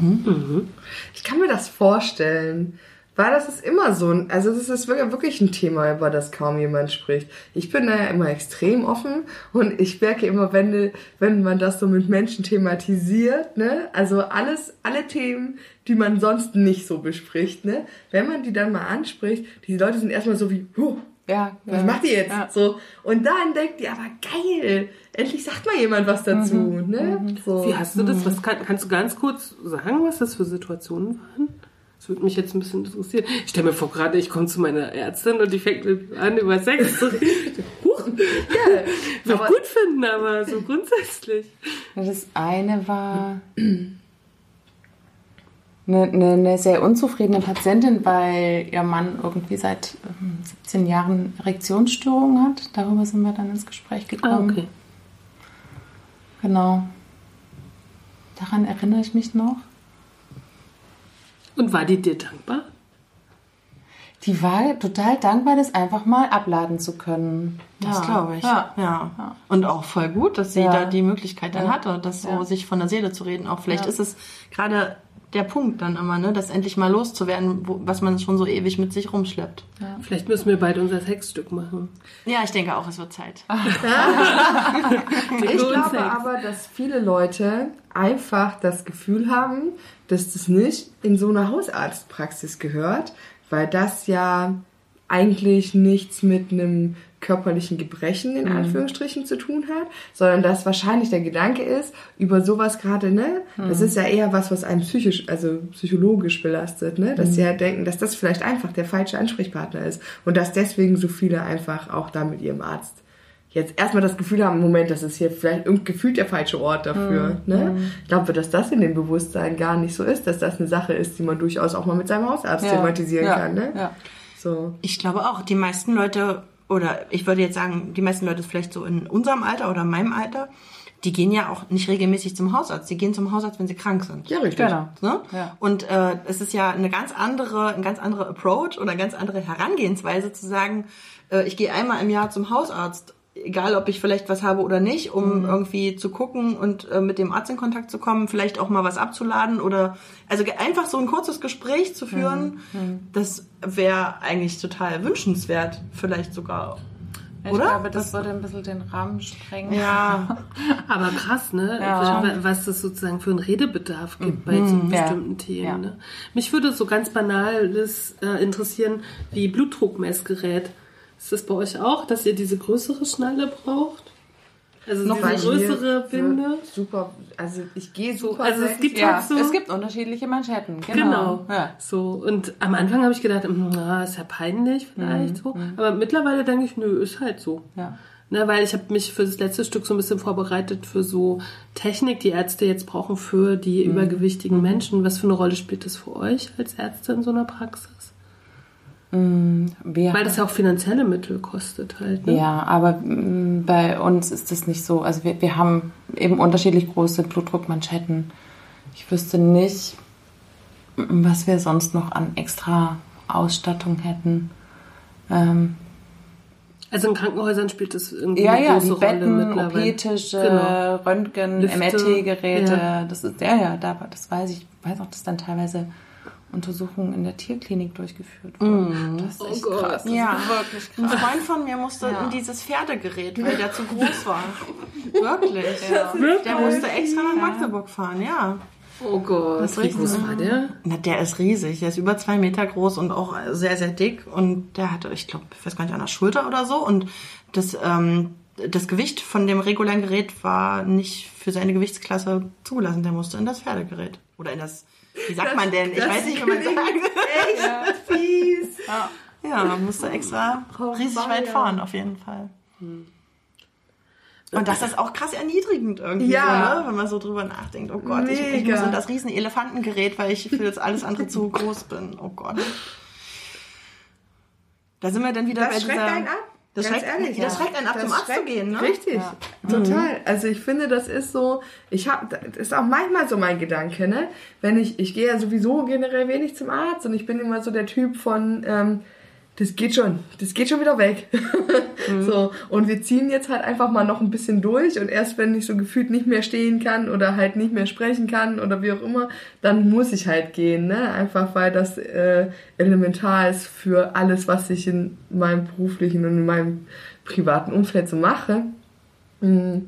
Ich kann mir das vorstellen. Weil das ist immer so ein, also das ist wirklich wirklich ein Thema, über das kaum jemand spricht. Ich bin da ja immer extrem offen und ich merke immer, wenn, wenn man das so mit Menschen thematisiert, ne, also alles, alle Themen, die man sonst nicht so bespricht, ne, wenn man die dann mal anspricht, die Leute sind erstmal so wie, huh, Ja, was ja. macht ihr jetzt? Ja. So. Und dann denkt ihr, aber geil, endlich sagt mal jemand was dazu, ne? So. Wie hast du das? Was kann, kannst du ganz kurz sagen, was das für Situationen waren? Das würde mich jetzt ein bisschen interessieren. Ich stelle mir vor, gerade ich komme zu meiner Ärztin und die fängt an, über Sex zu reden. *laughs* Huch, Ja, würde ich gut finden, aber so grundsätzlich. Das eine war *clears throat* eine, eine, eine sehr unzufriedene Patientin, weil ihr Mann irgendwie seit ähm, 17 Jahren Erektionsstörungen hat. Darüber sind wir dann ins Gespräch Ah, gekommen. okay. Genau. Daran erinnere ich mich noch. Und war die dir dankbar? Die war total dankbar, das einfach mal abladen zu können. Das Ja. glaube ich. Ja. Ja. Und auch voll gut, dass sie Ja. da die Möglichkeit dann Ja. hatte, das so Ja. sich von der Seele zu reden. Auch vielleicht Ja. ist es gerade der Punkt dann immer, ne, das endlich mal loszuwerden, wo, was man schon so ewig mit sich rumschleppt. Vielleicht müssen wir bald unser Sexstück machen. Ja, ich denke auch, es wird Zeit. *laughs* *laughs* Ich Nur glaube Sex. aber, dass viele Leute einfach das Gefühl haben, dass das nicht in so eine Hausarztpraxis gehört, weil das ja eigentlich nichts mit einem körperlichen Gebrechen in Anführungsstrichen zu tun hat, sondern dass wahrscheinlich der Gedanke ist, über sowas gerade, ne, das ist ja eher was, was einen psychisch, also psychologisch belastet, ne, dass sie ja denken, dass das vielleicht einfach der falsche Ansprechpartner ist und dass deswegen so viele einfach auch da mit ihrem Arzt jetzt erstmal das Gefühl haben, Moment, das ist hier vielleicht irgendwie gefühlt der falsche Ort dafür. Ne? Ich glaube, dass das in dem Bewusstsein gar nicht so ist, dass das eine Sache ist, die man durchaus auch mal mit seinem Hausarzt thematisieren ja. kann. Ne? Ja. So. Ich glaube auch, die meisten Leute, oder ich würde jetzt sagen, die meisten Leute vielleicht so in unserem Alter oder meinem Alter, die gehen ja auch nicht regelmäßig zum Hausarzt. Die gehen zum Hausarzt, wenn sie krank sind. Ja, richtig. Genau. Ne? Ja. Und äh, es ist ja eine ganz andere, ein ganz anderer Approach oder eine ganz andere Herangehensweise zu sagen, äh, ich gehe einmal im Jahr zum Hausarzt, egal ob ich vielleicht was habe oder nicht, um irgendwie zu gucken und äh, mit dem Arzt in Kontakt zu kommen, vielleicht auch mal was abzuladen oder also einfach so ein kurzes Gespräch zu führen, das wäre eigentlich total wünschenswert, vielleicht sogar. Ich Oder? glaube, das Das- würde ein bisschen den Rahmen sprengen. Ja, *laughs* Aber krass, ne? Ja. Wa- Was das sozusagen für einen Redebedarf gibt bei so Mhm. Ja. bestimmten Themen. Ja. Ne? Mich würde so ganz banales äh, interessieren, wie Blutdruckmessgerät. Ist das bei euch auch, dass ihr diese größere Schnalle braucht? Also Noch mir größere Binde? Super. Also ich gehe super. also es gibt Ja, halt so. es gibt unterschiedliche Manschetten. Genau. Genau. Ja. So, und am Anfang habe ich gedacht, hm, na, ist ja peinlich vielleicht so. Aber mittlerweile denke ich, nö, ist halt so. Ja. Ne, weil ich habe mich für das letzte Stück so ein bisschen vorbereitet für so Technik, die Ärzte jetzt brauchen für die übergewichtigen Menschen. Was für eine Rolle spielt das für euch als Ärzte in so einer Praxis? Wir Weil das ja auch finanzielle Mittel kostet halt. Ne? Ja, aber mm, bei uns ist das nicht so. Also wir, wir haben eben unterschiedlich große Blutdruckmanschetten. Ich wüsste nicht, mm, was wir sonst noch an extra Ausstattung hätten. Ähm, Also in Krankenhäusern spielt das irgendwie ja, eine ja, große die Rolle Betten, mittlerweile. OP-Tische, Genau. Röntgen, MRT-Geräte. ja. Das ist, ja, ja, da, das weiß ich. Ich weiß auch, dass dann teilweise Untersuchungen in der Tierklinik durchgeführt wurden. Das ist echt Gott. krass. Das Ja. ist wirklich Ein krass. Freund von mir musste Ja. in dieses Pferdegerät, weil der zu groß war. *laughs* Wirklich. Der musste extra nach Magdeburg fahren, ja. Oh Gott, Das wie groß war der? Na, der ist riesig. Der ist über zwei Meter groß und auch sehr, sehr dick. Und der hatte, ich glaube, ich weiß gar nicht, an der Schulter oder so. Und das, ähm, das Gewicht von dem regulären Gerät war nicht für seine Gewichtsklasse zugelassen. Der musste in das Pferdegerät. Oder in das, wie sagt man denn? Ich das weiß nicht, wie man sagt. Echt *laughs* fies. Ja, man musste extra Oh, riesig weia. weit fahren, auf jeden Fall. Und das ist auch krass erniedrigend irgendwie, Ja. so, ne? wenn man so drüber nachdenkt. Oh Gott, ich, ich Mega. muss in das riesen Elefantengerät, weil ich für das alles andere zu *laughs* groß bin. Oh Gott. Da sind wir dann wieder bei Das schreckt dieser... einen ab. Das Ganz schreckt, ehrlich, das ja. schreckt einen ab, Das zum Arzt zu gehen, ne? Richtig, total. Also ich finde, das ist so, ich habe, das ist auch manchmal so mein Gedanke, ne? Wenn ich, ich gehe ja sowieso generell wenig zum Arzt und ich bin immer so der Typ von, ähm, das geht schon, das geht schon wieder weg. *laughs* So, und wir ziehen jetzt halt einfach mal noch ein bisschen durch und erst wenn ich so gefühlt nicht mehr stehen kann oder halt nicht mehr sprechen kann oder wie auch immer, dann muss ich halt gehen, ne? Einfach weil das äh, elementar ist für alles, was ich in meinem beruflichen und in meinem privaten Umfeld so mache. Mm,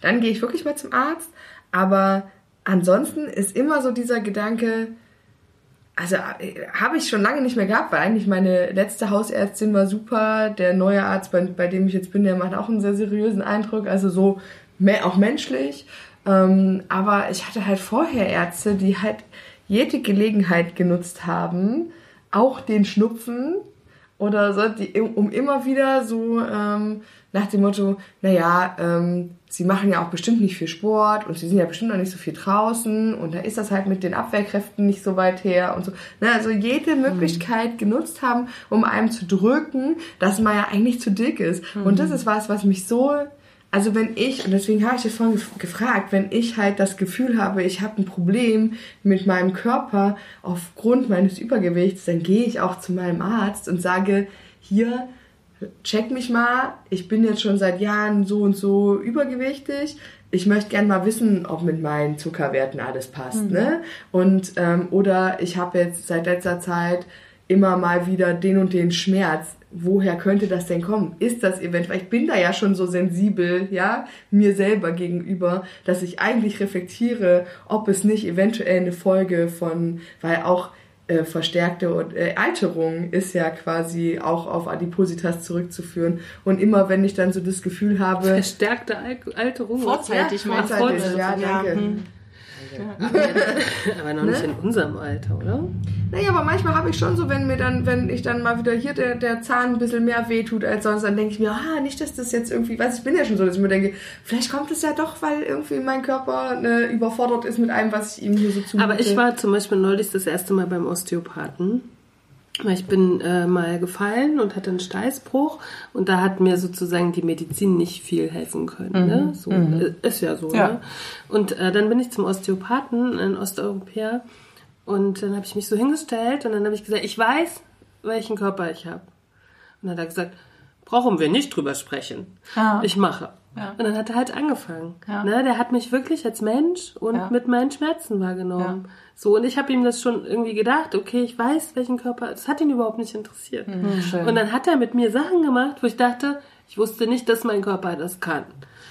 Dann gehe ich wirklich mal zum Arzt, aber ansonsten ist immer so dieser Gedanke, also äh, habe ich schon lange nicht mehr gehabt, weil eigentlich meine letzte Hausärztin war super. Der neue Arzt, bei, bei dem ich jetzt bin, der macht auch einen sehr seriösen Eindruck, also so auch menschlich. Ähm, aber ich hatte halt vorher Ärzte, die halt jede Gelegenheit genutzt haben, auch den Schnupfen oder so, die, um immer wieder so ähm, nach dem Motto, naja, ähm, sie machen ja auch bestimmt nicht viel Sport und sie sind ja bestimmt noch nicht so viel draußen und da ist das halt mit den Abwehrkräften nicht so weit her und so. Ne, also jede Möglichkeit genutzt haben, um einem zu drücken, dass man ja eigentlich zu dick ist. Und das ist was, was mich so also wenn ich, und deswegen habe ich das vorhin gef- gefragt, wenn ich halt das Gefühl habe, ich habe ein Problem mit meinem Körper aufgrund meines Übergewichts, dann gehe ich auch zu meinem Arzt und sage, hier, check mich mal, ich bin jetzt schon seit Jahren so und so übergewichtig. Ich möchte gern mal wissen, ob mit meinen Zuckerwerten alles passt, ne? Und ähm, oder ich habe jetzt seit letzter Zeit immer mal wieder den und den Schmerz. Woher könnte das denn kommen? Ist das eventuell, ich bin da ja schon so sensibel, ja, mir selber gegenüber, dass ich eigentlich reflektiere, ob es nicht eventuell eine Folge von, weil auch äh, verstärkte und, äh, Alterung ist ja quasi auch auf Adipositas zurückzuführen. Und immer wenn ich dann so das Gefühl habe, Verstärkte Al Alterung. Vorzeitig, ja, meinst du? vorzeitig. vorzeitig, ja, Ja, danke. Hm. *laughs* Aber noch nicht in unserem Alter, oder? Naja, aber manchmal habe ich schon so, wenn mir dann, wenn ich dann mal wieder hier der, der Zahn ein bisschen mehr wehtut als sonst, dann denke ich mir, ah, nicht, dass das jetzt irgendwie, weiß ich bin ja schon so, dass ich mir denke, vielleicht kommt es ja doch, weil irgendwie mein Körper äh, überfordert ist mit allem, was ich ihm hier so zumute. Aber ich war zum Beispiel neulich das erste Mal beim Osteopathen. Weil Ich bin äh, mal gefallen und hatte einen Steißbruch und da hat mir sozusagen die Medizin nicht viel helfen können. Ne? So, äh, Ist ja so. Ja. Ne? Und äh, dann bin ich zum Osteopathen, ein Osteuropäer, und dann habe ich mich so hingestellt und dann habe ich gesagt, ich weiß, welchen Körper ich habe. Und dann hat er gesagt, brauchen wir nicht drüber sprechen. Ja. Ich mache. Ja. Und dann hat er halt angefangen. Ja. Ne? Der hat mich wirklich als Mensch und Ja. mit meinen Schmerzen wahrgenommen. So, und ich habe ihm das schon irgendwie gedacht, okay, ich weiß, welchen Körper, das hat ihn überhaupt nicht interessiert. Hm, schön. Und dann hat er mit mir Sachen gemacht, wo ich dachte, ich wusste nicht, dass mein Körper das kann.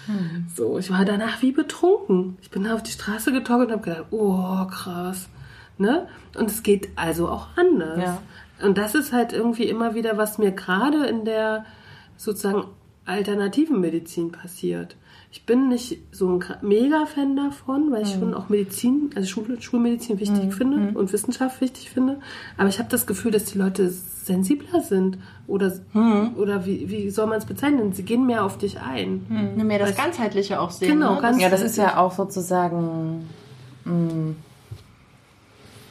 Hm. So, ich war danach wie betrunken. Ich bin auf die Straße getorkelt und habe gedacht, oh, krass. Ne? Und es geht also auch anders. Und das ist halt irgendwie immer wieder, was mir gerade in der sozusagen alternativen Medizin passiert. Ich bin nicht so ein Mega-Fan davon, weil ich schon auch Medizin, also Schul Schulmedizin wichtig finde und Wissenschaft wichtig finde. Aber ich habe das Gefühl, dass die Leute sensibler sind. Oder, oder wie, wie soll man es bezeichnen? Sie gehen mehr auf dich ein. Mehr das Ganzheitliche auch sehen. Genau, ne? ganz- Ja, das ist ja auch sozusagen, mh,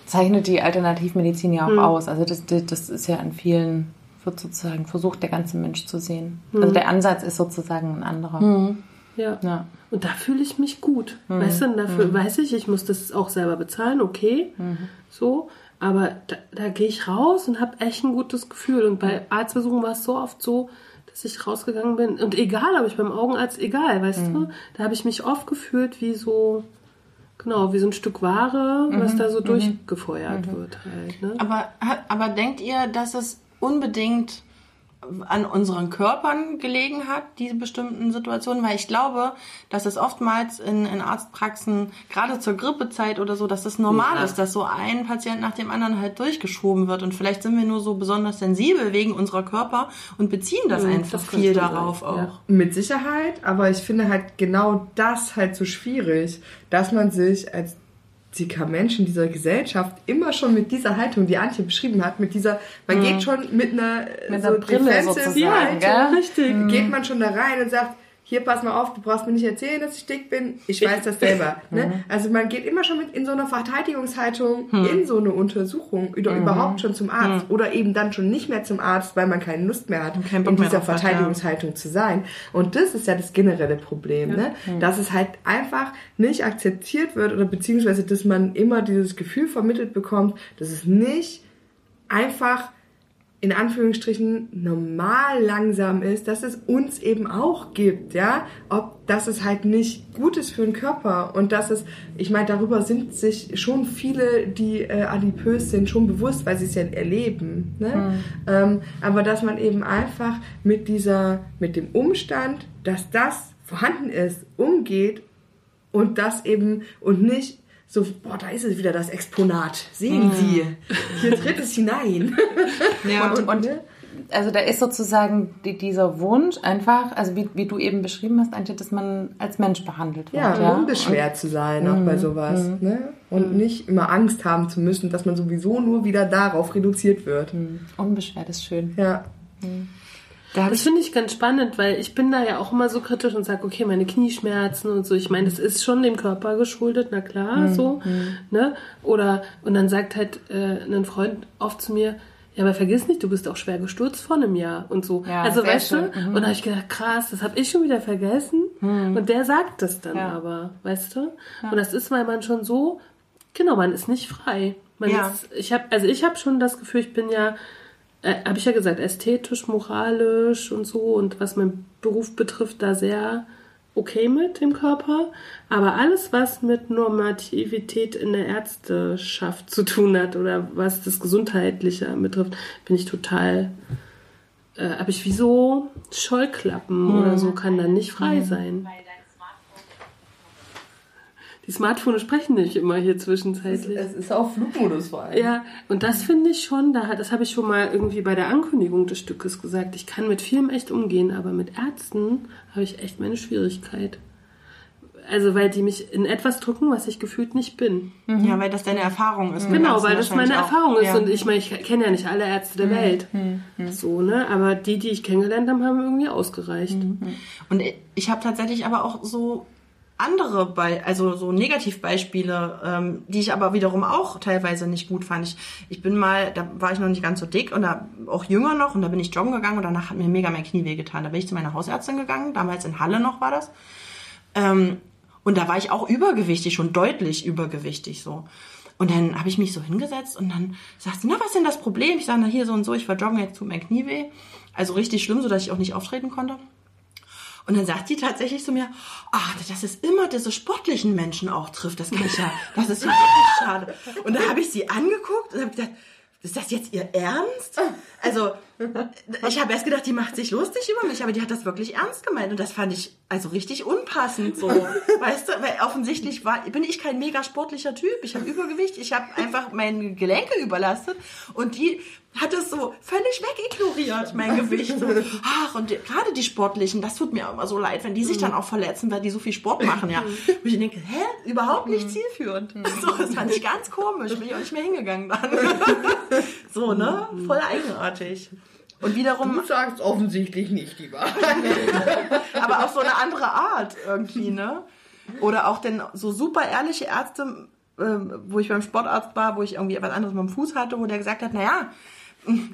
zeichnet die Alternativmedizin ja auch aus. Also das, das, das ist ja an vielen, wird sozusagen versucht, der ganze Mensch zu sehen. Also der Ansatz ist sozusagen ein anderer. Ja. Ja. Und da fühle ich mich gut. Weißt du, dafür weiß ich, ich muss das auch selber bezahlen, okay. So. Aber da, da gehe ich raus und habe echt ein gutes Gefühl. Und bei Arztbesuchen war es so oft so, dass ich rausgegangen bin. Und egal, ob ich beim Augenarzt, egal, weißt du, da habe ich mich oft gefühlt wie so Genau, wie so ein Stück Ware, was da so durchgefeuert wird halt. Ne? Aber, aber denkt ihr, dass es unbedingt an unseren Körpern gelegen hat, diese bestimmten Situationen, weil ich glaube, dass es oftmals in, in Arztpraxen, gerade zur Grippezeit oder so, dass das normal Ja. ist, dass so ein Patient nach dem anderen halt durchgeschoben wird und vielleicht sind wir nur so besonders sensibel wegen unserer Körper und beziehen das einfach das viel könnte sein, darauf ja. auch. Mit Sicherheit, aber ich finde halt genau das halt so schwierig, dass man sich als dicker Mensch in dieser Gesellschaft immer schon mit dieser Haltung, die Antje beschrieben hat, mit dieser, man geht schon mit einer, Mit einer Brille sozusagen, Haltung? Richtig. geht man schon da rein und sagt, hier pass mal auf, du brauchst mir nicht erzählen, dass ich dick bin, ich weiß das selber. *laughs* ne? Also man geht immer schon mit in so einer Verteidigungshaltung in so eine Untersuchung oder überhaupt schon zum Arzt oder eben dann schon nicht mehr zum Arzt, weil man keine Lust mehr hat, in dieser drauf hat, ja. Verteidigungshaltung zu sein. Und das ist ja das generelle Problem, ne? dass es halt einfach nicht akzeptiert wird oder beziehungsweise, dass man immer dieses Gefühl vermittelt bekommt, dass es nicht einfach in Anführungsstrichen normal langsam ist, dass es uns eben auch gibt, ja, ob dass es halt nicht gut ist für den Körper und dass es, ich meine, darüber sind sich schon viele, die äh, adipös sind, schon bewusst, weil sie es ja erleben, ne? Ähm, aber dass man eben einfach mit dieser, mit dem Umstand, dass das vorhanden ist, umgeht und das eben und nicht so, boah, da ist es wieder das Exponat. Sehen Sie, hier tritt es hinein. *laughs* Ja, und, und, ne? Also da ist sozusagen die, dieser Wunsch einfach, also wie, wie du eben beschrieben hast, Antje, dass man als Mensch behandelt wird. Ja, ja? unbeschwert zu sein, auch bei sowas. Ne? Und nicht immer Angst haben zu müssen, dass man sowieso nur wieder darauf reduziert wird. Und unbeschwert ist schön. Ja. Das finde ich ganz spannend, weil ich bin da ja auch immer so kritisch und sage, okay, meine Knieschmerzen und so. Ich meine, das ist schon dem Körper geschuldet, na klar, so. Ne? Oder, und dann sagt halt äh, ein Freund oft zu mir, ja, aber vergiss nicht, du bist auch schwer gestürzt vor einem Jahr und so. Ja, also, weißt du, schön. und da habe ich gedacht, krass, das habe ich schon wieder vergessen. Und der sagt das dann Ja. aber, weißt du? Und das ist, weil man schon so, genau, man ist nicht frei. Man Ja. ist, ich habe, also ich habe schon das Gefühl, ich bin ja äh, habe ich ja gesagt, ästhetisch, moralisch und so und was meinen Beruf betrifft, da sehr okay mit dem Körper. Aber alles, was mit Normativität in der Ärzteschaft zu tun hat oder was das Gesundheitliche betrifft, bin ich total, äh, habe ich wie so Scheuklappen oder so, kann dann nicht frei sein. Die Smartphones sprechen nicht immer hier zwischenzeitlich. Es ist auf Flugmodus vor allem. Ja, und das finde ich schon, da hat, das habe ich schon mal irgendwie bei der Ankündigung des Stückes gesagt. Ich kann mit vielem echt umgehen, aber mit Ärzten habe ich echt meine Schwierigkeit. Also, weil die mich in etwas drücken, was ich gefühlt nicht bin. Ja, weil das deine Erfahrung ist. Genau, weil das meine wahrscheinlich auch. Erfahrung ist. Ja. Und ich meine, ich kenne ja nicht alle Ärzte der Welt. So, ne? Aber die, die ich kennengelernt habe, haben irgendwie ausgereicht. Und ich- ich habe tatsächlich aber auch so andere, Be also so Negativbeispiele, ähm, die ich aber wiederum auch teilweise nicht gut fand. Ich, ich bin mal, da war ich noch nicht ganz so dick und da auch jünger noch und da bin ich joggen gegangen und danach hat mir mega mein Knie wehgetan. Da bin ich zu meiner Hausärztin gegangen, damals in Halle noch war das. Ähm, und da war ich auch übergewichtig, schon deutlich übergewichtig so. Und dann habe ich mich so hingesetzt und dann sagt sie, na, was ist denn das Problem? Ich sage, na, hier so und so, ich war joggen, jetzt tut mein Knie weh. Also richtig schlimm, so dass ich auch nicht auftreten konnte. Und dann sagt die tatsächlich zu mir, ach, dass es immer diese sportlichen Menschen auch trifft, das kann ich ja, das ist ja wirklich schade. Und da habe ich sie angeguckt und habe gedacht, ist das jetzt ihr Ernst? Also, *laughs* ich habe erst gedacht, die macht sich lustig über mich, aber die hat das wirklich ernst gemeint. Und das fand ich also richtig unpassend so. *laughs* Weißt du, weil offensichtlich war, bin ich kein mega sportlicher Typ. Ich habe Übergewicht, ich habe einfach meine Gelenke überlastet und die hat es so völlig wegignoriert, mein Gewicht. So, ach, und die, gerade die Sportlichen, das tut mir immer so leid, wenn die sich dann auch verletzen, weil die so viel Sport machen, ja. Und ich denke, hä, überhaupt nicht zielführend. So, das fand ich ganz komisch, bin ich auch nicht mehr hingegangen dann. *laughs* So, ne? Voll eigenartig. Und wiederum, Du sagst offensichtlich nicht die Wahrheit. *laughs* aber auf so eine andere Art irgendwie, ne? Oder auch denn so super ehrliche Ärzte, ähm, wo ich beim Sportarzt war, wo ich irgendwie etwas anderes mit dem Fuß hatte, wo der gesagt hat, naja,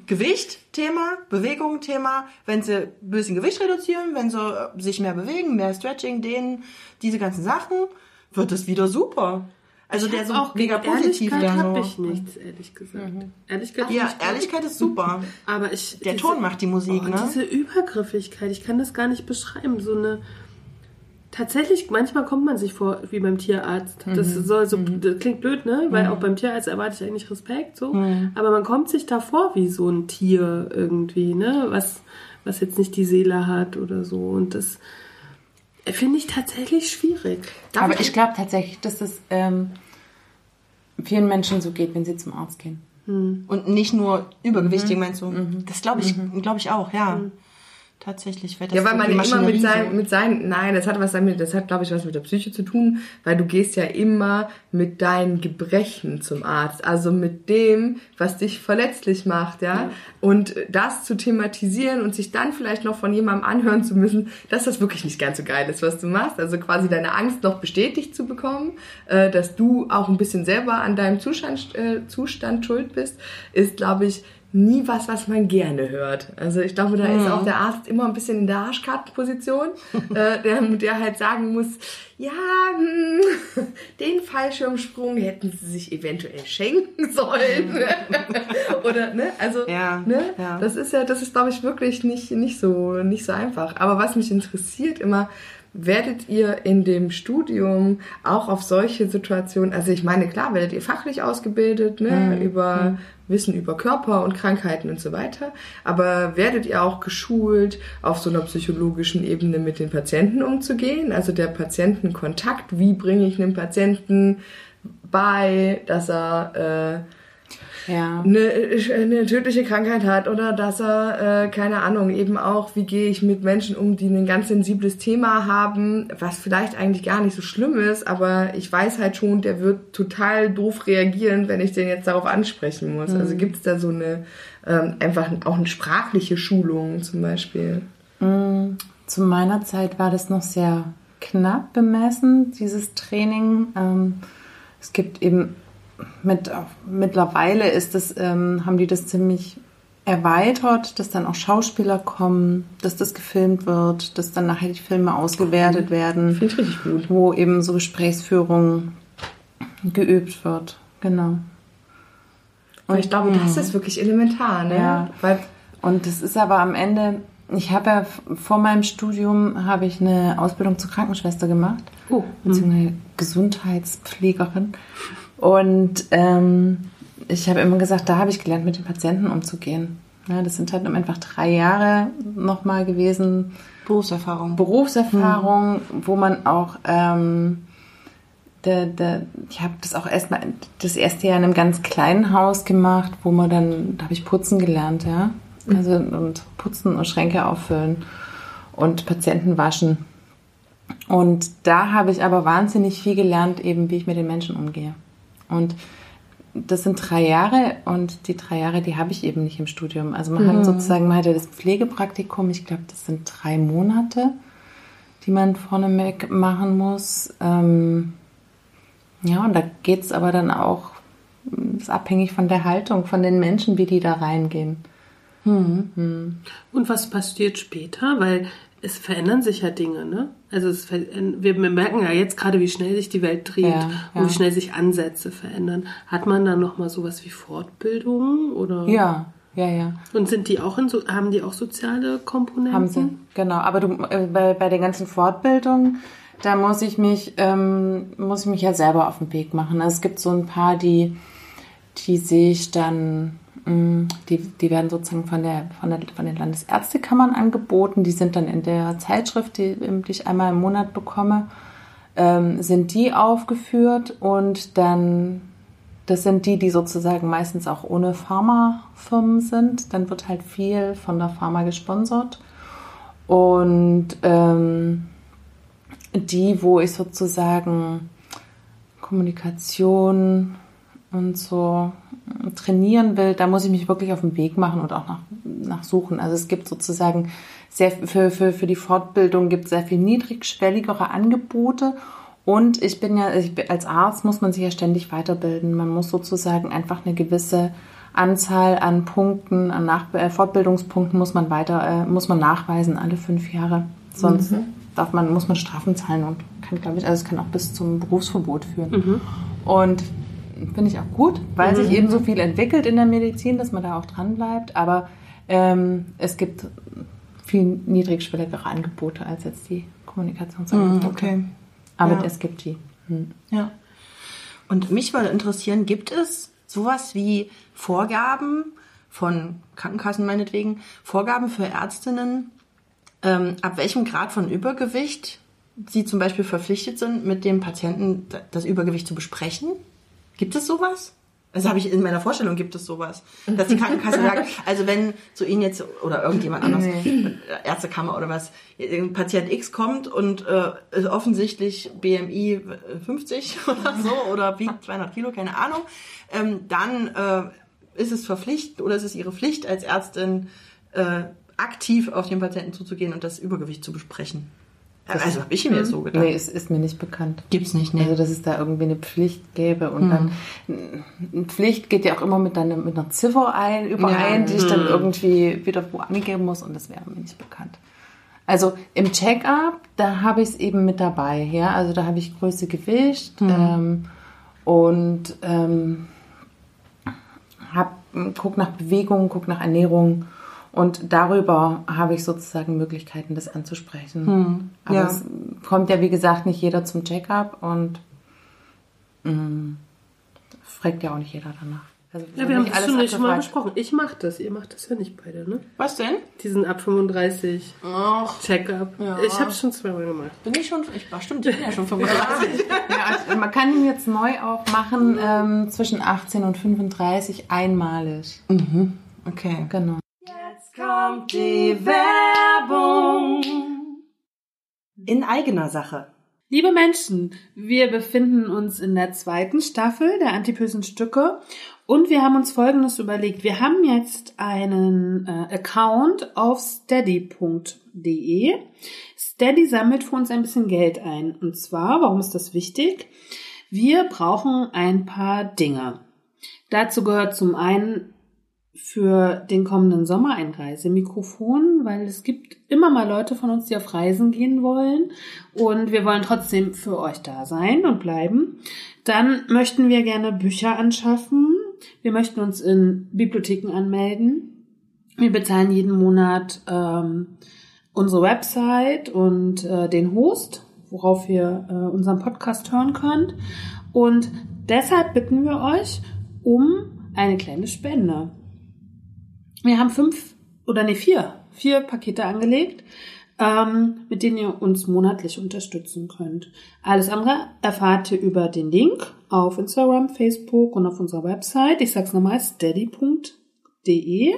Gewicht Thema, Bewegung Thema, wenn sie ein bisschen Gewicht reduzieren, wenn sie äh, sich mehr bewegen, mehr Stretching, dehnen, diese ganzen Sachen, wird es wieder super. Also der so mega positiv Ehrlichkeit da habe ich nichts, ehrlich gesagt. Ehrlichkeit Ja, ich Ehrlichkeit ist super. Aber ich. Der diese- Ton macht die Musik, oh, ne? Diese Übergriffigkeit, ich kann das gar nicht beschreiben. So eine. Tatsächlich, manchmal kommt man sich vor wie beim Tierarzt. Das Mhm. soll so, das klingt blöd, ne? Weil auch beim Tierarzt erwarte ich eigentlich Respekt, so. Mhm. Aber man kommt sich da vor wie so ein Tier irgendwie, ne? Was, was jetzt nicht die Seele hat oder so. Und das finde ich tatsächlich schwierig. Aber ich glaube tatsächlich, dass das ähm, vielen Menschen so geht, wenn sie zum Arzt gehen. Und nicht nur übergewichtig, meinst du? Das glaube ich, glaube ich auch, ja. Tatsächlich. Weil das Ja, weil man ja immer mit seinem, mit seinen, nein, das hat was damit, das hat, glaube ich, was mit der Psyche zu tun, weil du gehst ja immer mit deinen Gebrechen zum Arzt, also mit dem, was dich verletzlich macht, ja. Und das zu thematisieren und sich dann vielleicht noch von jemandem anhören zu müssen, dass das wirklich nicht ganz so geil ist, was du machst. Also quasi deine Angst noch bestätigt zu bekommen, äh, dass du auch ein bisschen selber an deinem Zustand, äh, Zustand schuld bist, ist, glaube ich, nie was, was man gerne hört. Also ich glaube, da ist auch der Arzt immer ein bisschen in der Arschkartenposition, *laughs* äh, der, der halt sagen muss, ja, hm, den Fallschirmsprung hätten sie sich eventuell schenken *laughs* sollen. Oder, ne, also, Ja, ne, ja. das ist ja, das ist, glaube ich, wirklich nicht, nicht so, nicht so einfach. Aber was mich interessiert immer, werdet ihr in dem Studium auch auf solche Situationen, also ich meine, klar, werdet ihr fachlich ausgebildet, ne, über Wissen über Körper und Krankheiten und so weiter, aber werdet ihr auch geschult, auf so einer psychologischen Ebene mit den Patienten umzugehen, also der Patientenkontakt, wie bringe ich einem Patienten bei, dass er äh, Ja. eine, eine tödliche Krankheit hat oder dass er, äh, keine Ahnung, eben auch, wie gehe ich mit Menschen um, die ein ganz sensibles Thema haben, was vielleicht eigentlich gar nicht so schlimm ist, aber ich weiß halt schon, der wird total doof reagieren, wenn ich den jetzt darauf ansprechen muss. Also gibt es da so eine, ähm, einfach auch eine sprachliche Schulung zum Beispiel? Zu meiner Zeit war das noch sehr knapp bemessen, dieses Training. Ähm, es gibt eben mit, mittlerweile ist das, ähm, haben die das ziemlich erweitert, dass dann auch Schauspieler kommen, dass das gefilmt wird, dass dann nachher die Filme ausgewertet werden, Finde ich richtig gut. wo eben so Gesprächsführung geübt wird. Genau. Und ich glaube, das ist wirklich elementar, ne? Ja. Weil Und das ist aber am Ende, ich habe ja vor meinem Studium habe ich eine Ausbildung zur Krankenschwester gemacht, Oh, beziehungsweise Gesundheitspflegerin. Und ähm, ich habe immer gesagt, da habe ich gelernt, mit den Patienten umzugehen. Ja, das sind halt einfach drei Jahre nochmal gewesen, Berufserfahrung. Berufserfahrung, wo man auch, ähm, der, der, ich habe das auch erstmal das erste Jahr in einem ganz kleinen Haus gemacht, wo man dann, da habe ich putzen gelernt, ja. Also und putzen und Schränke auffüllen und Patienten waschen. Und da habe ich aber wahnsinnig viel gelernt, eben wie ich mit den Menschen umgehe. Und das sind drei Jahre und die drei Jahre, die habe ich eben nicht im Studium. Also man hat sozusagen, man hatte das Pflegepraktikum, ich glaube, das sind drei Monate, die man vorneweg machen muss. Ähm, ja, und da geht es aber dann auch, ist abhängig von der Haltung, von den Menschen, wie die da reingehen. Und was passiert später? Weil es verändern sich ja Dinge, ne? Also es wir merken ja jetzt gerade, wie schnell sich die Welt dreht Ja, und ja. wie schnell sich Ansätze verändern. Hat man dann noch mal sowas wie Fortbildungen oder? Ja, ja, ja. Und sind die auch in so, haben die auch soziale Komponenten? Haben sie, genau. Aber du, äh, bei, bei den ganzen Fortbildungen, da muss ich mich, ähm, muss ich mich ja selber auf den Weg machen. Also es gibt so ein paar, die, die sehe ich dann, die, die werden sozusagen von der, von der, von den Landesärztekammern angeboten. Die sind dann in der Zeitschrift, die, ähm, die ich einmal im Monat bekomme, ähm, sind die aufgeführt und dann das sind die, die sozusagen meistens auch ohne Pharmafirmen sind. Dann wird halt viel von der Pharma gesponsert. Und ähm, die, wo ich sozusagen Kommunikation und so trainieren will, da muss ich mich wirklich auf den Weg machen und auch nach, nach suchen. Also es gibt sozusagen sehr für, für, für die Fortbildung gibt es sehr viel niedrigschwelligere Angebote. Und ich bin ja, ich, als Arzt muss man sich ja ständig weiterbilden. Man muss sozusagen einfach eine gewisse Anzahl an Punkten, an Nach äh, Fortbildungspunkten muss man weiter, äh, muss man nachweisen alle fünf Jahre. Sonst darf man, muss man Strafen zahlen und kann, glaube ich, also es kann auch bis zum Berufsverbot führen. Und finde ich auch gut, weil sich eben so viel entwickelt in der Medizin, dass man da auch dran bleibt. Aber ähm, es gibt viel niedrigschwelligere Angebote als jetzt die Kommunikationsangebote. Mhm, okay. Aber Ja. es gibt die. Ja. Und mich würde interessieren, gibt es sowas wie Vorgaben von Krankenkassen meinetwegen, Vorgaben für Ärztinnen, ähm, ab welchem Grad von Übergewicht sie zum Beispiel verpflichtet sind, mit dem Patienten da- das Übergewicht zu besprechen? Gibt es sowas? Das habe ich in meiner Vorstellung gibt es sowas, dass die Krankenkasse *laughs* sagt, also wenn zu Ihnen jetzt oder irgendjemand anders, Ärztekammer oder was, Patient X kommt und äh, offensichtlich BMI 50 *laughs* oder so oder wiegt 200 Kilo, keine Ahnung, ähm, dann äh, ist es verpflichtend oder ist es Ihre Pflicht als Ärztin äh, aktiv auf den Patienten zuzugehen und das Übergewicht zu besprechen. Also habe ich mir jetzt so gedacht. Nee, es ist mir nicht bekannt. Gibt's nicht, ne? Also, dass es da irgendwie eine Pflicht gäbe. Und dann, eine Pflicht geht ja auch immer mit, einer, mit einer Ziffer ein, überein, Ja. die ich dann irgendwie wieder wo angeben muss. Und das wäre mir nicht bekannt. Also im Check-up, da habe ich es eben mit dabei. Ja? Also da habe ich Größe, Gewicht ähm, und ähm, hab, guck nach Bewegung, guck nach Ernährung. Und darüber habe ich sozusagen Möglichkeiten, das anzusprechen. Aber ja. es kommt ja, wie gesagt, nicht jeder zum Check-up und mh, fragt ja auch nicht jeder danach. Also, Ja, wir haben nicht das schon, schon mal besprochen. Ich mache das, ihr macht das ja nicht beide, ne? Was denn? Diesen ab 35 Ach, Check-up. Ich habe es schon zweimal gemacht. bin ich schon, ich war stimmt, ich bin ja schon 35. *laughs* Ja, also man kann ihn jetzt neu auch machen ähm, zwischen 18 und 35 einmalig. Okay. Genau. Kommt die Werbung. In eigener Sache. Liebe Menschen, wir befinden uns in der zweiten Staffel der Antipösen Stücke und wir haben uns Folgendes überlegt. Wir haben jetzt einen äh, Account auf steady.de. Steady sammelt für uns ein bisschen Geld ein. Und zwar, warum ist das wichtig? Wir brauchen ein paar Dinge. Dazu gehört zum einen für den kommenden Sommer ein Reisemikrofon, weil es gibt immer mal Leute von uns, die auf Reisen gehen wollen und wir wollen trotzdem für euch da sein und bleiben. Dann möchten wir gerne Bücher anschaffen. Wir möchten uns in Bibliotheken anmelden. Wir bezahlen jeden Monat ähm, unsere Website und äh, den Host, worauf ihr äh, unseren Podcast hören könnt. Und deshalb bitten wir euch um eine kleine Spende. Wir haben fünf oder nee, vier, vier Pakete angelegt, ähm, mit denen ihr uns monatlich unterstützen könnt. Alles andere erfahrt ihr über den Link auf Instagram, Facebook und auf unserer Website. Ich sag's nochmal, steady.de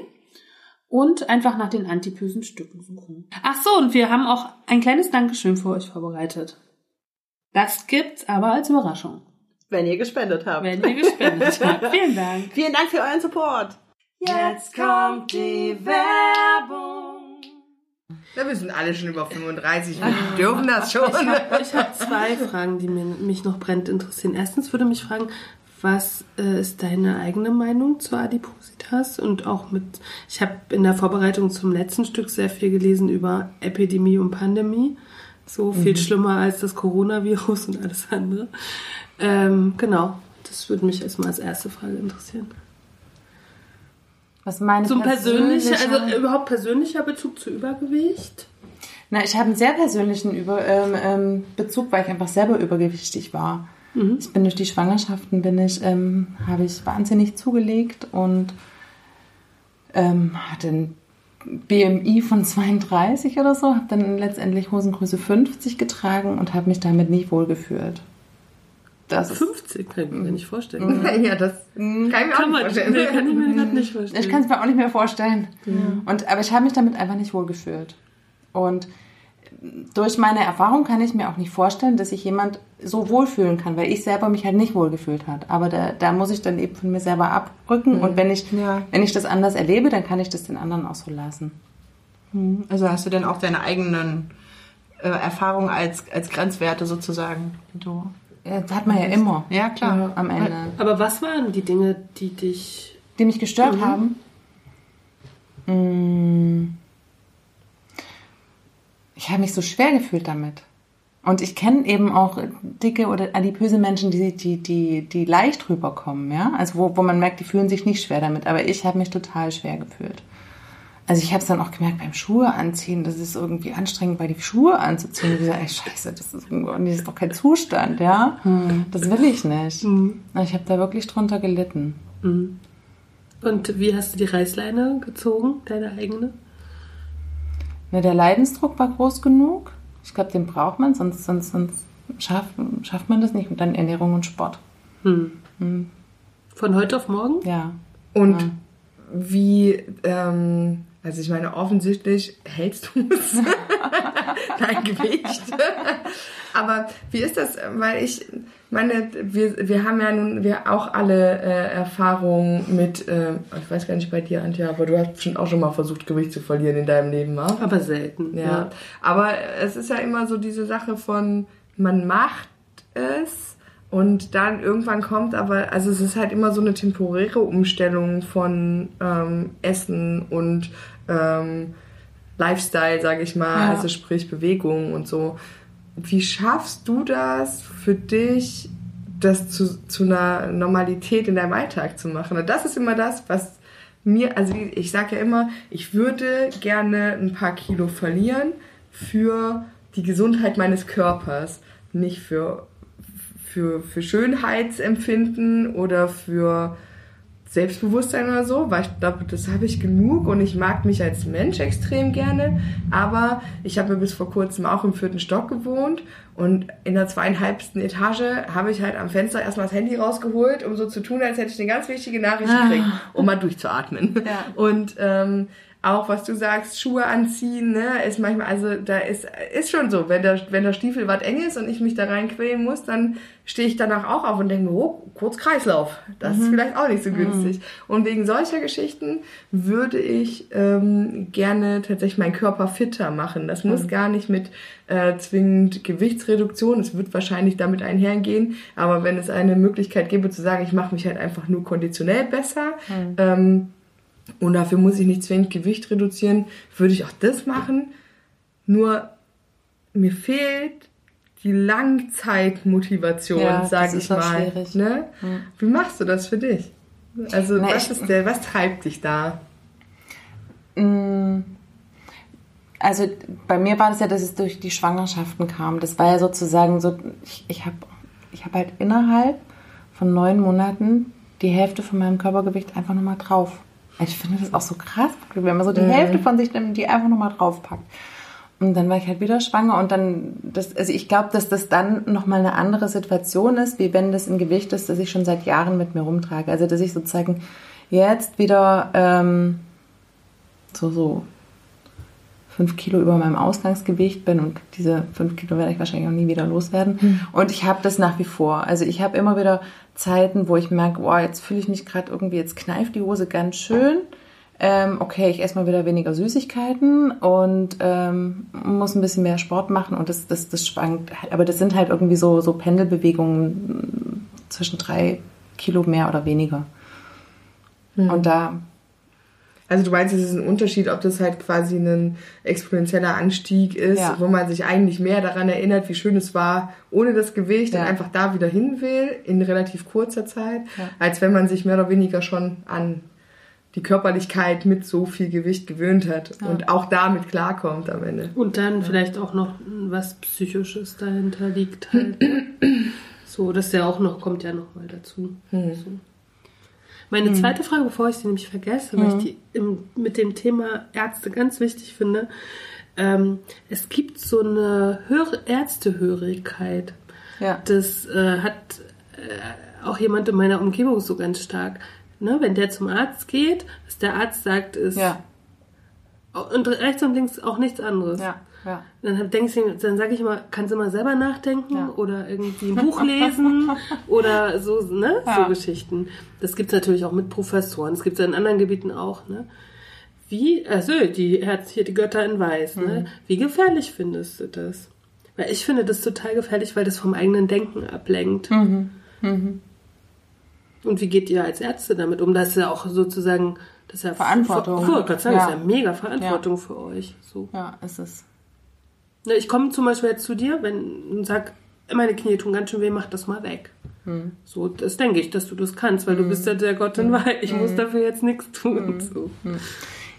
und einfach nach den antipösen Stücken suchen. Ach so, und wir haben auch ein kleines Dankeschön für euch vorbereitet. Das gibt's aber als Überraschung, Wenn ihr gespendet habt. wenn ihr gespendet *laughs* habt. Vielen Dank. Vielen Dank für euren Support. Jetzt kommt die Werbung. Ja, wir sind alle schon über 35. Wir dürfen das schon. Ich habe zwei Fragen, die mir, mich noch brennend interessieren. Erstens würde mich fragen, was äh, ist deine eigene Meinung zu Adipositas? Und auch mit, ich habe in der Vorbereitung zum letzten Stück sehr viel gelesen über Epidemie und Pandemie. So viel schlimmer als das Coronavirus und alles andere. Ähm, genau, das würde mich erstmal als erste Frage interessieren. Was meine Zum persönlichen, persönliche- also überhaupt persönlicher Bezug zu Übergewicht? Na, ich habe einen sehr persönlichen Über ähm, ähm, Bezug, weil ich einfach selber übergewichtig war. Ich bin durch die Schwangerschaften bin ich, ähm, habe ich wahnsinnig zugelegt und ähm, hatte ein BMI von 32 oder so, habe dann letztendlich Hosengröße 50 getragen und habe mich damit nicht wohlgefühlt. Das ist, 50 kann ich mir gar nicht vorstellen. *laughs* ja, das kann ich mir auch Kann, nicht man, vorstellen. nee, kann ich mir gerade nicht vorstellen. ich kann es mir auch nicht mehr vorstellen. Und, aber ich habe mich damit einfach nicht wohlgefühlt. Und durch meine Erfahrung kann ich mir auch nicht vorstellen, dass sich jemand so wohlfühlen kann, weil ich selber mich halt nicht wohlgefühlt hat. Aber da, da muss ich dann eben von mir selber abrücken. Und wenn ich, Ja. wenn ich das anders erlebe, dann kann ich das den anderen auch so lassen. Also hast du denn auch deine eigenen äh, Erfahrungen als, als Grenzwerte sozusagen? die Du Ja, Das hat man ja immer. ja, klar. Am Ende. Aber was waren die Dinge, die dich Die mich gestört haben. Mm. Ich habe mich so schwer gefühlt damit. Und ich kenne eben auch dicke oder adipöse Menschen, die, die, die, die leicht rüberkommen, ja. Also wo, wo man merkt, die fühlen sich nicht schwer damit. Aber ich habe mich total schwer gefühlt. Also ich habe es dann auch gemerkt beim Schuhe anziehen, das ist irgendwie anstrengend, bei die Schuhe anzuziehen. Ich gesagt, ey, scheiße, das ist, das ist doch kein Zustand, ja. Hm. Das will ich nicht. Hm. Ich habe da wirklich drunter gelitten. Hm. Und wie hast du die Reißleine gezogen, deine eigene? Na, der Leidensdruck war groß genug. Ich glaube, den braucht man, sonst, sonst, sonst schafft, schafft man das nicht. Und dann Ernährung und Sport. Hm. Hm. Von heute auf morgen? Ja. Und ja. wie, ähm, also ich meine, offensichtlich hältst du es, *laughs* dein Gewicht. Aber wie ist das? Weil ich meine, wir, wir haben ja nun wir auch alle äh, Erfahrungen mit, äh, ich weiß gar nicht bei dir, Antje, aber du hast bestimmt auch schon mal versucht, Gewicht zu verlieren in deinem Leben, wa? Aber selten. Ja. ja. Aber es ist ja immer so diese Sache von, man macht es und dann irgendwann kommt aber, also es ist halt immer so eine temporäre Umstellung von ähm, Essen und ähm, Lifestyle, sage ich mal, ja. also sprich Bewegung und so. Wie schaffst du das für dich, das zu, zu einer Normalität in deinem Alltag zu machen? Und das ist immer das, was mir, also ich sage ja immer, ich würde gerne ein paar Kilo verlieren für die Gesundheit meines Körpers, nicht für für, für Schönheitsempfinden oder für Selbstbewusstsein oder so, weil ich glaube, das habe ich genug und ich mag mich als Mensch extrem gerne. Aber ich habe mir bis vor kurzem auch im vierten Stock gewohnt und in der zweieinhalbsten Etage habe ich halt am Fenster erstmal das Handy rausgeholt, um so zu tun, als hätte ich eine ganz wichtige Nachricht ah. gekriegt, um mal durchzuatmen. Ja. Und ähm, auch was du sagst, Schuhe anziehen, ne, ist manchmal, also da ist, ist schon so, wenn der, wenn der Stiefel was eng ist und ich mich da reinquälen muss, dann stehe ich danach auch auf und denke mir, oh, kurz Kreislauf. Das mhm. ist vielleicht auch nicht so günstig. Mhm. Und wegen solcher Geschichten würde ich ähm, gerne tatsächlich meinen Körper fitter machen. Das muss mhm. gar nicht mit äh, zwingend Gewichtsreduktion, es wird wahrscheinlich damit einhergehen, aber wenn es eine Möglichkeit gäbe zu sagen, ich mache mich halt einfach nur konditionell besser, mhm. ähm, und dafür muss ich nicht zwingend Gewicht reduzieren, würde ich auch das machen. Nur mir fehlt die Langzeitmotivation, ja, sage ich mal. Ne? Mhm. Wie machst du das für dich? Also Na, was, ist der, was treibt dich da? Mm, also bei mir war es ja, dass es durch die Schwangerschaften kam. Das war ja sozusagen so, ich, ich habe ich hab halt innerhalb von neun Monaten die Hälfte von meinem Körpergewicht einfach nochmal drauf. Ich finde das auch so krass, wenn man so die mhm. Hälfte von sich nimmt, die einfach nochmal draufpackt. Und dann war ich halt wieder schwanger und dann, das, also ich glaube, dass das dann nochmal eine andere Situation ist, wie wenn das ein Gewicht ist, das ich schon seit Jahren mit mir rumtrage. Also dass ich sozusagen jetzt wieder ähm, so, so fünf Kilo über meinem Ausgangsgewicht bin und diese fünf Kilo werde ich wahrscheinlich auch nie wieder loswerden. Mhm. Und ich habe das nach wie vor. Also ich habe immer wieder Zeiten, wo ich merke, boah, jetzt fühle ich mich gerade irgendwie, jetzt kneift die Hose ganz schön. Ähm, okay, ich esse mal wieder weniger Süßigkeiten und ähm, muss ein bisschen mehr Sport machen und das, das, das schwankt. Aber das sind halt irgendwie so, so Pendelbewegungen zwischen drei Kilo mehr oder weniger. Mhm. Und da also du meinst, es ist ein Unterschied, ob das halt quasi ein exponentieller Anstieg ist, ja. wo man sich eigentlich mehr daran erinnert, wie schön es war ohne das Gewicht ja. und einfach da wieder hin will in relativ kurzer Zeit, ja. als wenn man sich mehr oder weniger schon an die Körperlichkeit mit so viel Gewicht gewöhnt hat und auch damit klarkommt am Ende. Und dann vielleicht auch noch was Psychisches dahinter liegt halt. *clears throat* so, das ja auch noch, kommt ja noch mal dazu. Hm. So. Meine mhm. zweite Frage, bevor ich sie nämlich vergesse, weil ich mhm. die im, mit dem Thema Ärzte ganz wichtig finde. Ähm, es gibt so eine Hör Ärztehörigkeit. Ja. Das äh, hat äh, auch jemand in meiner Umgebung so ganz stark. Ne? Wenn der zum Arzt geht, was der Arzt sagt, ist. Ja. Und rechts und links auch nichts anderes. Ja. Ja. Dann denkst du, dann sage ich immer, kannst du mal selber nachdenken ja. oder irgendwie ein Buch lesen *laughs* oder so, ne? Ja. So Geschichten. Das gibt's natürlich auch mit Professoren. Das gibt's ja in anderen Gebieten auch, ne? Wie, also die hat hier die Götter in Weiß, ne? mhm. ne? Wie gefährlich findest du das? Weil ich finde das total gefährlich, weil das vom eigenen Denken ablenkt. Mhm. Mhm. Und wie geht ihr als Ärzte damit um? Das ist ja auch sozusagen, das ist ja Verantwortung. Vor, vor, sagen, ja. Das ist ja mega Verantwortung ja. für euch. So. Ja, ist es. Ne, ich komme zum Beispiel jetzt zu dir, wenn und sag, meine Knie tun ganz schön weh, mach das mal weg. Hm. So, das denke ich, dass du das kannst, weil hm. du bist ja der Gott in hm. Wahrheit. Ich hm. muss dafür jetzt nichts tun. Hm. So. Hm.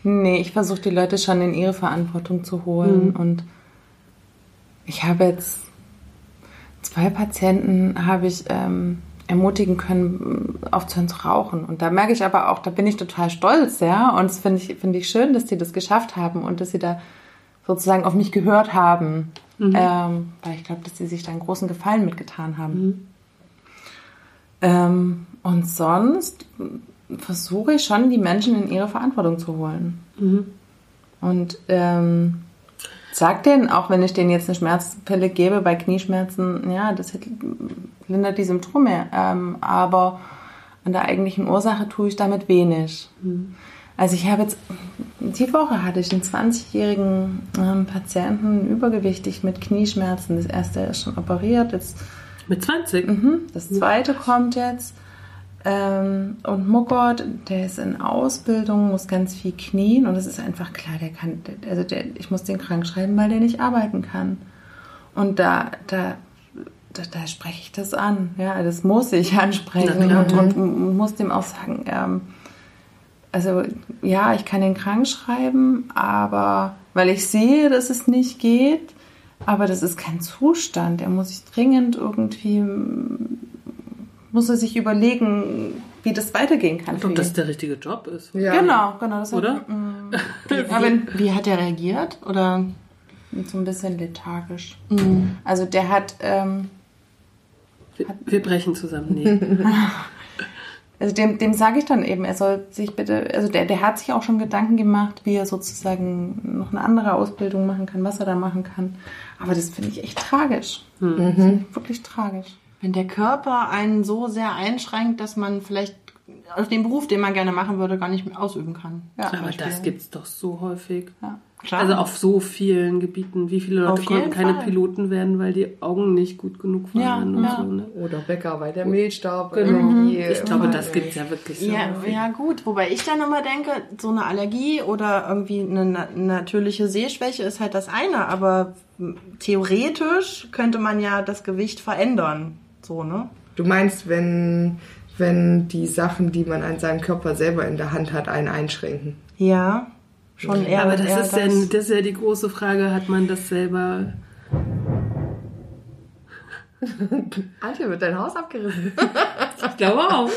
Nee, ich versuche die Leute schon in ihre Verantwortung zu holen. Und ich habe jetzt zwei Patienten habe ich ähm, ermutigen können, aufzuhören zu rauchen. Und da merke ich aber auch, da bin ich total stolz, ja. Und das finde ich, finde ich schön, dass die das geschafft haben und dass sie da sozusagen auf mich gehört haben. Ähm, weil ich glaube, dass sie sich da einen großen Gefallen mitgetan haben. Ähm, und sonst versuche ich schon, die Menschen in ihre Verantwortung zu holen. Und ähm, sag denen, auch wenn ich denen jetzt eine Schmerzpille gebe bei Knieschmerzen, ja, das lindert die Symptome, ähm, aber an der eigentlichen Ursache tue ich damit wenig. Also ich habe jetzt, die Woche hatte ich einen 20-jährigen ähm, Patienten übergewichtig mit Knieschmerzen. Das erste ist schon operiert, jetzt Mit 20? Mhm. Das zweite kommt jetzt. Ähm, und Muckert, der ist in Ausbildung, muss ganz viel knien und es ist einfach klar, der kann, also der, ich muss den krank schreiben, weil der nicht arbeiten kann. Und da, da, da, da spreche ich das an. Ja, das muss ich ansprechen und, und muss dem auch sagen, ähm, also ja, ich kann den krank schreiben, aber weil ich sehe, dass es nicht geht, aber das ist kein Zustand. Er muss sich dringend irgendwie, muss er sich überlegen, wie das weitergehen kann. Ob das ihn. der richtige Job ist. Ja. Genau, genau. Das Oder? *laughs* Aber Wie hat er reagiert? Oder so ein bisschen lethargisch. Also der hat, ähm, Wir, wir brechen zusammen. Nee. *laughs* also dem, dem sage ich dann eben, er soll sich bitte, also der, der hat sich auch schon Gedanken gemacht, wie er sozusagen noch eine andere Ausbildung machen kann, was er da machen kann. Aber das finde ich echt tragisch. Das finde ich wirklich tragisch. wenn der Körper einen so sehr einschränkt, dass man vielleicht auf den Beruf, den man gerne machen würde, gar nicht mehr ausüben kann. Ja. Aber das gibt's doch so häufig. Ja. Klar. Also auf so vielen Gebieten. Wie viele Leute konnten keine Fall. Piloten werden, weil die Augen nicht gut genug Ja, waren und ja. so. Ne? Oder Bäcker, weil der Milchstab Genau. irgendwie... Ich glaube, das äh, gibt's ja wirklich so Ja, ja, gut. Wobei ich dann immer denke, so eine Allergie oder irgendwie eine na natürliche Sehschwäche ist halt das eine, aber theoretisch könnte man ja das Gewicht verändern. So, ne? Du meinst, wenn, wenn die Sachen, die man an seinem Körper selber in der Hand hat, einen einschränken? Ja, schon eher. Aber das eher ist, ja, das ist ja die große Frage, hat man das selber... *laughs* Alter, wird dein Haus abgerissen. *laughs* Ich glaube auch.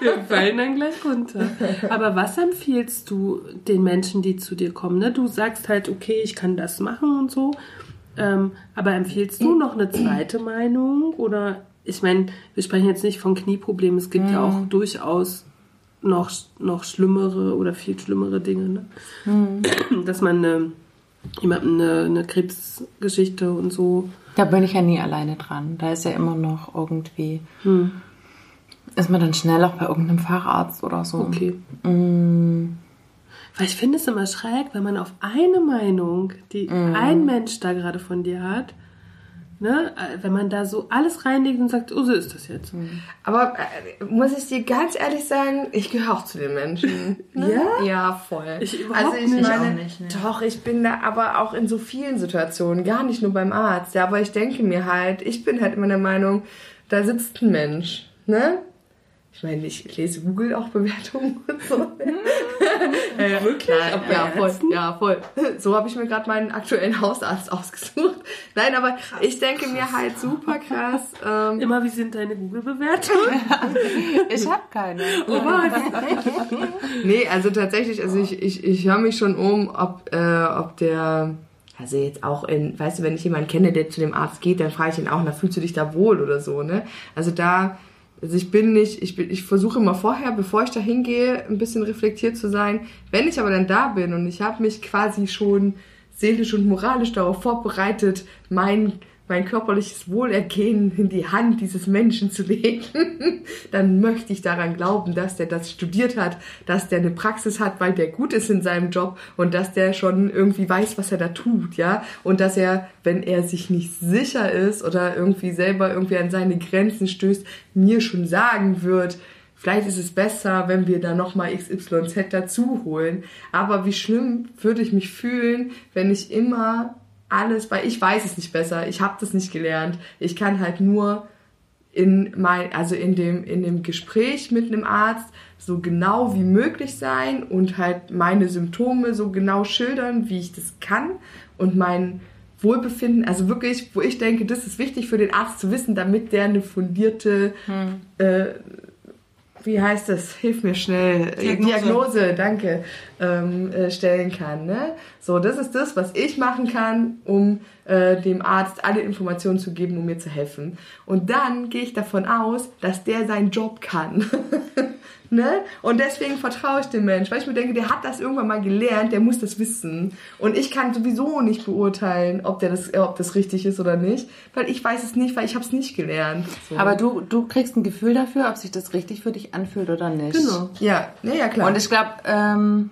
Wir fallen dann gleich runter. Aber was empfiehlst du den Menschen, die zu dir kommen? Ne? Du sagst halt, okay, ich kann das machen und so. Ähm, aber empfiehlst du noch eine zweite Meinung? Oder ich meine, wir sprechen jetzt nicht von Knieproblemen. Es gibt ja auch durchaus noch, noch schlimmere oder viel schlimmere Dinge. Ne? Dass man eine, jemandem eine, eine Krebsgeschichte und so. Da bin ich ja nie alleine dran. Da ist ja immer noch irgendwie, ist man dann schnell auch bei irgendeinem Facharzt oder so. Okay. Weil ich finde es immer schräg, wenn man auf eine Meinung, die ein Mensch da gerade von dir hat, ne, wenn man da so alles reinlegt und sagt, oh, so ist das jetzt. Aber äh, muss ich dir ganz ehrlich sagen, ich gehöre auch zu den Menschen. *laughs* Ja? Ja, voll. Ich überhaupt also ich nicht. meine, Ich auch nicht, ne. doch, ich bin da aber auch in so vielen Situationen, gar nicht nur beim Arzt. Ja, aber ich denke mir halt, ich bin halt immer der Meinung, da sitzt ein Mensch, ne? Ich meine, ich lese Google auch Bewertungen *laughs* und so. *laughs* äh, wirklich? ja, voll, ja, voll. So habe ich mir gerade meinen aktuellen Hausarzt *laughs* ausgesucht. Nein, aber ich denke mir halt super krass. Ähm, Immer, wie sind deine Google-Bewertungen? Ich habe keine. Nee, also tatsächlich, also ich, ich, ich höre mich schon um, ob, äh, ob der, also jetzt auch in, weißt du, wenn ich jemanden kenne, der zu dem Arzt geht, dann frage ich ihn auch, na, fühlst du dich da wohl oder so, ne? Also da, also ich bin nicht, ich bin, ich versuche immer vorher, bevor ich da hingehe, ein bisschen reflektiert zu sein. Wenn ich aber dann da bin und ich habe mich quasi schon seelisch und moralisch darauf vorbereitet, mein mein körperliches Wohlergehen in die Hand dieses Menschen zu legen, *laughs* dann möchte ich daran glauben, dass der das studiert hat, dass der eine Praxis hat, weil der gut ist in seinem Job und dass der schon irgendwie weiß, was er da tut, ja, und dass er, wenn er sich nicht sicher ist oder irgendwie selber irgendwie an seine Grenzen stößt, mir schon sagen wird, Vielleicht ist es besser, wenn wir da nochmal XYZ dazu holen. Aber wie schlimm würde ich mich fühlen, wenn ich immer alles, weil ich weiß es nicht besser, ich habe das nicht gelernt. Ich kann halt nur in mein, also in dem, in dem Gespräch mit einem Arzt so genau wie möglich sein und halt meine Symptome so genau schildern, wie ich das kann und mein Wohlbefinden, also wirklich, wo ich denke, das ist wichtig für den Arzt zu wissen, damit der eine fundierte, hm. äh, wie heißt das? Hilf mir schnell. Diagnose, Diagnose danke, ähm, äh, stellen kann. Ne? So, das ist das, was ich machen kann, um äh, dem Arzt alle Informationen zu geben, um mir zu helfen. Und dann gehe ich davon aus, dass der seinen Job kann. *laughs* Ne? Und deswegen vertraue ich dem Mensch, weil ich mir denke, der hat das irgendwann mal gelernt, der muss das wissen. Und ich kann sowieso nicht beurteilen, ob, der das, ob das richtig ist oder nicht, weil ich weiß es nicht, weil ich habe es nicht gelernt. So. Aber du, du kriegst ein Gefühl dafür, ob sich das richtig für dich anfühlt oder nicht. Genau. Ja, ja, ja klar. Und ich glaube, ähm,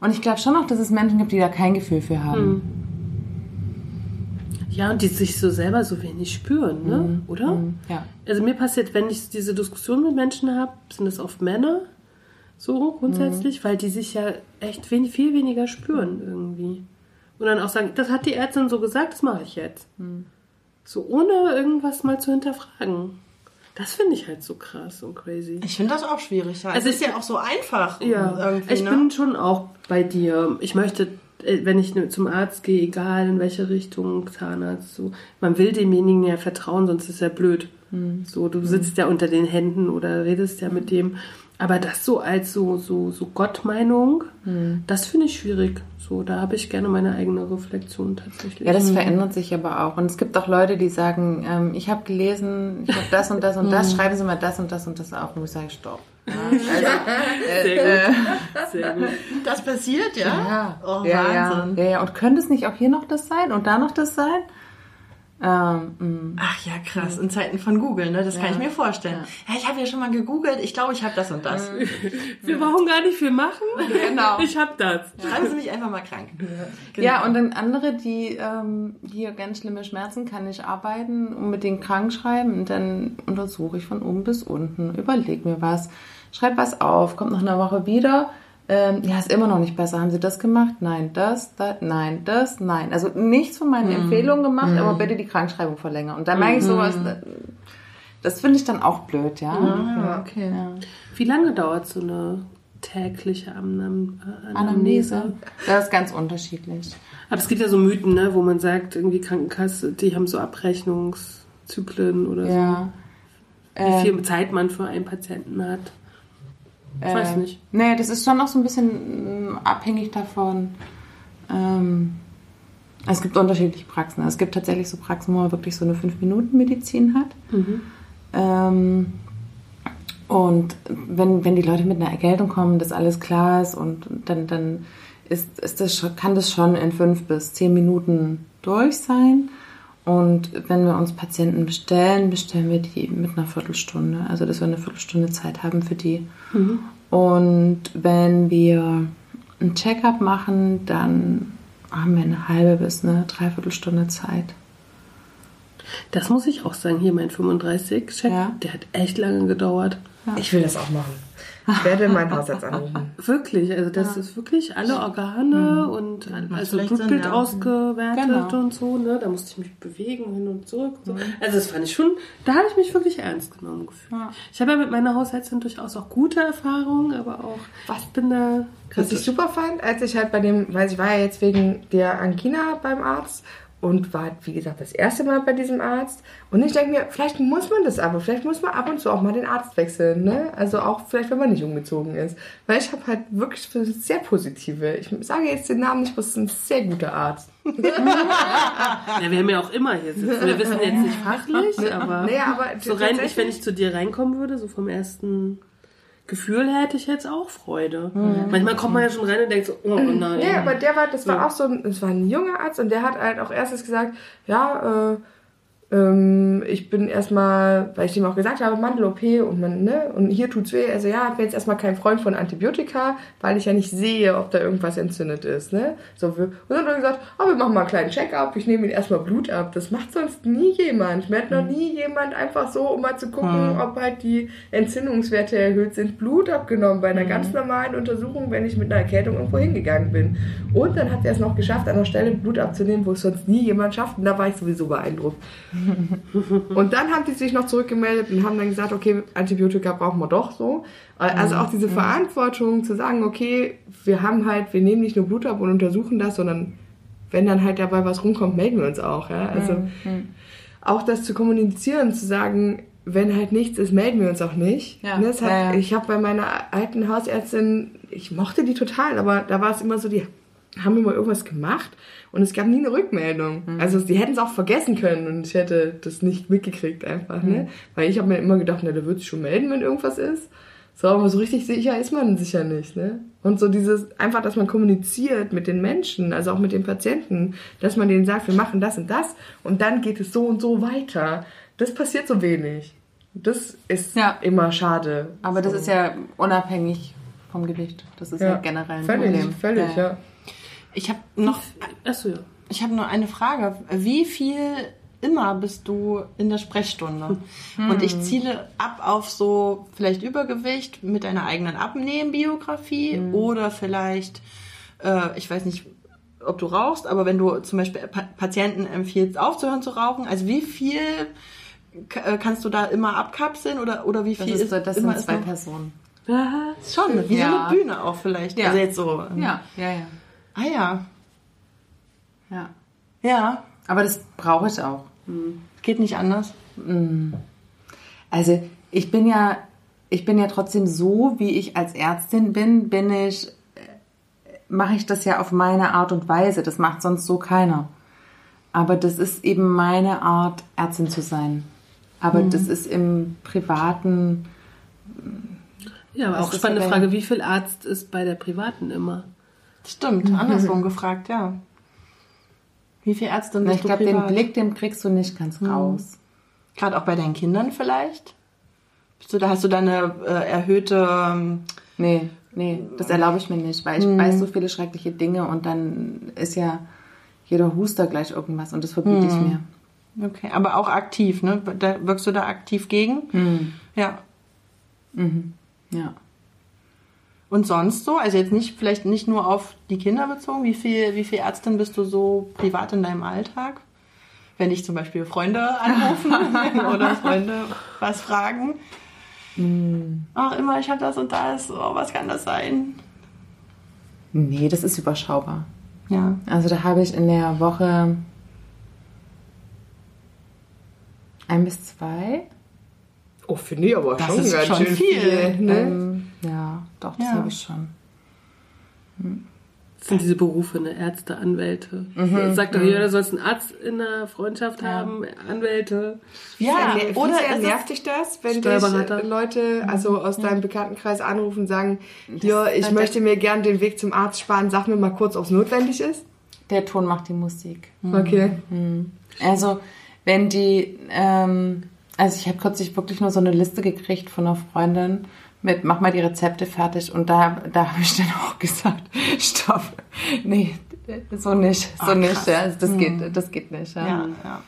und ich glaube schon auch, dass es Menschen gibt, die da kein Gefühl für haben. Mhm. Ja, und die sich so selber so wenig spüren, ne? Mhm. Oder? Mhm. Ja. Also mir passiert, wenn ich diese Diskussion mit Menschen habe, sind das oft Männer, so grundsätzlich, mhm. weil die sich ja echt wenig, viel weniger spüren irgendwie. Und dann auch sagen, das hat die Ärztin so gesagt, das mache ich jetzt. Mhm. So ohne irgendwas mal zu hinterfragen. Das finde ich halt so krass und crazy. Ich finde das auch schwierig. Ja. Also es ist ja auch so einfach. Ja, ich ne? bin schon auch bei dir. Ich möchte äh, wenn ich zum Arzt gehe, egal in welche Richtung, Zahnarzt, so, man will demjenigen ja vertrauen, sonst ist er blöd. Mhm. So, du sitzt ja unter den Händen oder redest ja mit dem. Aber das so als so, so, so Gottmeinung, mhm. das finde ich schwierig. So, da habe ich gerne meine eigene Reflexion tatsächlich. Ja, das mhm. verändert sich aber auch. Und es gibt auch Leute, die sagen, ähm, ich habe gelesen, ich habe das und das und das, mhm. schreiben Sie mal das und das und das auf. Und ich sage, stopp. *laughs* Also, äh, Sehr, gut. Äh, Sehr gut. Das passiert, ja? Ja. Oh, ja, Wahnsinn. Ja. ja, ja. Und könnte es nicht auch hier noch das sein und da noch das sein? Ähm, mm. Ach ja, krass. In Zeiten von Google, ne? Das ja. kann ich mir vorstellen. Ja, ja ich habe ja schon mal gegoogelt. Ich glaube, ich habe das und das. *laughs* Wir brauchen gar nicht viel machen. Genau. Ich habe das. Schreiben Sie mich einfach mal krank. Genau. Ja, und dann andere, die ähm, hier ganz schlimme Schmerzen, kann ich arbeiten und mit denen krank schreiben. Und dann untersuche ich von oben bis unten, überleg mir was, schreib was auf, kommt nach einer Woche wieder ähm, ja, ist immer noch nicht besser. Haben Sie das gemacht? Nein, das, das, nein, das, nein. Also nichts von meinen mm. Empfehlungen gemacht, mm. aber bitte die Krankschreibung verlängern. Und da merke ich mhm. sowas, das, finde ich dann auch blöd, ja. ja okay. Ja. Wie lange dauert so eine tägliche Anam Anamnese? Anamnese? Das ist ganz unterschiedlich. Aber es gibt ja so Mythen, ne, wo man sagt, irgendwie Krankenkasse, die haben so Abrechnungszyklen oder ja. so. Wie viel ähm. Zeit man für einen Patienten hat. Ich weiß äh, nicht. Nee, das ist schon noch so ein bisschen mm, abhängig davon. Ähm, es gibt unterschiedliche Praxen. Es gibt tatsächlich so Praxen, wo man wirklich so eine 5-Minuten-Medizin hat. Mhm. Ähm, und wenn, wenn die Leute mit einer Erkältung kommen, dass alles klar ist und dann, dann ist, ist das, kann das schon in 5 bis 10 Minuten durch sein. Und wenn wir uns Patienten bestellen, bestellen wir die mit einer Viertelstunde. Also, dass wir eine Viertelstunde Zeit haben für die. Mhm. Und wenn wir ein Checkup machen, dann haben wir eine halbe bis eine Dreiviertelstunde Zeit. Das muss ich auch sagen. Hier mein 35-Check, ja. der hat echt lange gedauert. Ja. Ich will das auch machen. Ich werde meinen Hausarzt anrufen. *laughs* Wirklich, also das ja. ist wirklich alle Organe mhm. und also Blutbild ja. ausgewertet genau. und so, ne? Da musste ich mich bewegen hin und zurück. Und so. mhm. Also das fand ich schon, da habe ich mich wirklich ernst genommen gefühlt. Ja. Ich habe ja mit meiner Hausärztin durchaus auch gute Erfahrungen, aber auch was bin da. Was ich super fand, als ich halt bei dem, weil ich war ja jetzt wegen der Angina beim Arzt und war, wie gesagt, das erste Mal bei diesem Arzt. Und ich denke mir, vielleicht muss man das aber, vielleicht muss man ab und zu auch mal den Arzt wechseln, ne? Also auch vielleicht, wenn man nicht umgezogen ist. Weil ich habe halt wirklich sehr positive, ich sage jetzt den Namen nicht, aber es ist ein sehr guter Arzt. *laughs* ja, wir haben ja auch immer hier sitzen. Wir wissen jetzt nicht fachlich, aber, *laughs* nee, aber so rein, ich, wenn ich zu dir reinkommen würde, so vom ersten Gefühl hätte ich jetzt auch Freude. Mhm. Manchmal kommt man ja schon rein und denkt so, oh nein. Ja, aber der war, das war auch so das war ein junger Arzt und der hat halt auch erstes gesagt, ja, äh, ähm, ich bin erstmal, weil ich ihm auch gesagt habe, Mandel-OP und man, ne, und hier tut's weh. Also ja, ich bin jetzt erstmal kein Freund von Antibiotika, weil ich ja nicht sehe, ob da irgendwas entzündet ist, ne. So, wir, und dann hat er gesagt, oh, wir machen mal einen kleinen Check-up, ich nehme ihn erstmal Blut ab. Das macht sonst nie jemand. Mir hat noch hm. nie jemand einfach so, um mal zu gucken, hm. ob halt die Entzündungswerte erhöht sind, Blut abgenommen bei einer hm. ganz normalen Untersuchung, wenn ich mit einer Erkältung irgendwo hingegangen bin. Und dann hat er es noch geschafft, an einer Stelle Blut abzunehmen, wo es sonst nie jemand schafft. Und da war ich sowieso beeindruckt. Und dann haben die sich noch zurückgemeldet und haben dann gesagt, okay, Antibiotika brauchen wir doch so. Also auch diese Verantwortung zu sagen, okay, wir haben halt, wir nehmen nicht nur Blut ab und untersuchen das, sondern wenn dann halt dabei was rumkommt, melden wir uns auch. Ja? Also auch das zu kommunizieren, zu sagen, wenn halt nichts ist, melden wir uns auch nicht. Ja. Ne, hat, Ja, ja. Ich habe bei meiner alten Hausärztin, ich mochte die total, aber da war es immer so, die haben immer irgendwas gemacht und es gab nie eine Rückmeldung. Mhm. Also die hätten es auch vergessen können und ich hätte das nicht mitgekriegt einfach. Mhm. Ne? Weil ich habe mir immer gedacht, na, der wird sich schon melden, wenn irgendwas ist. So, aber so richtig sicher ist man sicher nicht, ne? Und so dieses, einfach, dass man kommuniziert mit den Menschen, also auch mit den Patienten, dass man denen sagt, wir machen das und das und dann geht es so und so weiter. Das passiert so wenig. Das ist Ja. immer schade. Aber das so. ist ja unabhängig vom Gewicht. Das ist ja, generell ein völlig, Problem. völlig, ja. Ich habe noch, Achso, ja. ich habe noch eine Frage. Wie viel immer bist du in der Sprechstunde? Und ich ziele ab auf so vielleicht Übergewicht mit deiner eigenen Abnehmbiografie oder vielleicht, äh, ich weiß nicht, ob du rauchst, aber wenn du zum Beispiel pa Patienten empfiehlst, aufzuhören zu rauchen, also wie viel äh, kannst du da immer abkapseln oder, oder wie Das, viel ist, das immer sind ist zwei Personen. Schon, wie Ja. so eine Bühne auch vielleicht. Ja. Also jetzt so. ähm, Ja, ja, ja. Ah ja. ja. Ja. Aber das brauche ich auch. Geht nicht anders. Also ich bin ja, ich bin ja trotzdem so, wie ich als Ärztin bin, bin ich, äh, mache ich das ja auf meine Art und Weise. Das macht sonst so keiner. Aber das ist eben meine Art, Ärztin zu sein. Aber Mhm. das ist im privaten, Ja, aber auch spannende Frage, wie viel Arzt ist bei der privaten immer? Stimmt, andersrum gefragt, ja. Wie viele Ärzte bist ich glaube, den? Blick, den kriegst du nicht ganz raus. Gerade auch bei deinen Kindern vielleicht? Bist du, da hast du da eine äh, erhöhte... Ähm, Nee, nee, das erlaube ich mir nicht, weil ich weiß so viele schreckliche Dinge und dann ist ja jeder Huster gleich irgendwas und das verbiete ich mir. okay, aber auch aktiv, ne? Da, wirkst du da aktiv gegen? Ja. Ja. Und sonst so? Also jetzt nicht, vielleicht nicht nur auf die Kinder bezogen. Wie viel, wie viel Ärztin bist du so privat in deinem Alltag? Wenn dich zum Beispiel Freunde anrufen *laughs* oder Freunde was fragen. Ach, immer, ich habe das und das. Oh, was kann das sein? Nee, das ist überschaubar. Ja. Also da habe ich in der Woche ein bis zwei. Oh, finde ich aber Das schon ist ganz schon schön viel. viel. ne? Ähm, ja, doch, das Ja. habe ich schon. Das sind diese Berufe, ne? Ärzte, Anwälte. Mhm. Sagt doch jeder, du sollst einen Arzt in der Freundschaft haben, Anwälte. Ja, sehr, oder nervt dich das, wenn dich Leute also aus deinem Bekanntenkreis anrufen und sagen, ja, ich möchte mir gern den Weg zum Arzt sparen, sag mir mal kurz, ob es notwendig ist? Der Ton macht die Musik. Okay. Also, wenn die, ähm, also ich habe kürzlich wirklich nur so eine Liste gekriegt von einer Freundin mit, mach mal die Rezepte fertig und da, da habe ich dann auch gesagt, stopp, nee, so nicht, so nicht, ja, also das geht, das geht nicht, ja. Ja, ja.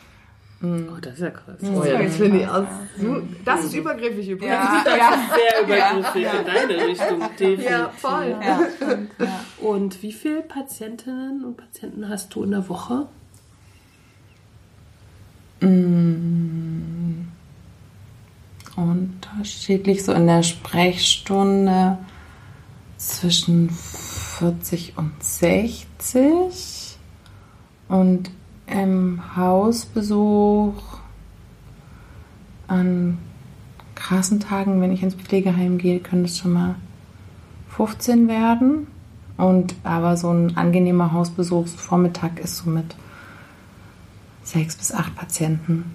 Oh, das ist ja krass. Oh ja, das finde ich auch so, das ist übergriffig übrigens. Ja, *laughs* Das ja, ist sehr übergriffig in deine Richtung, definitiv. Ja, voll. ja, stimmt, ja. Und wie viele Patientinnen und Patienten hast du in der Woche? Unterschiedlich, so in der Sprechstunde zwischen 40 und 60 und im Hausbesuch an krassen Tagen, wenn ich ins Pflegeheim gehe, können es schon mal 15 werden. Und aber so ein angenehmer Hausbesuchsvormittag ist so mit sechs bis acht Patienten.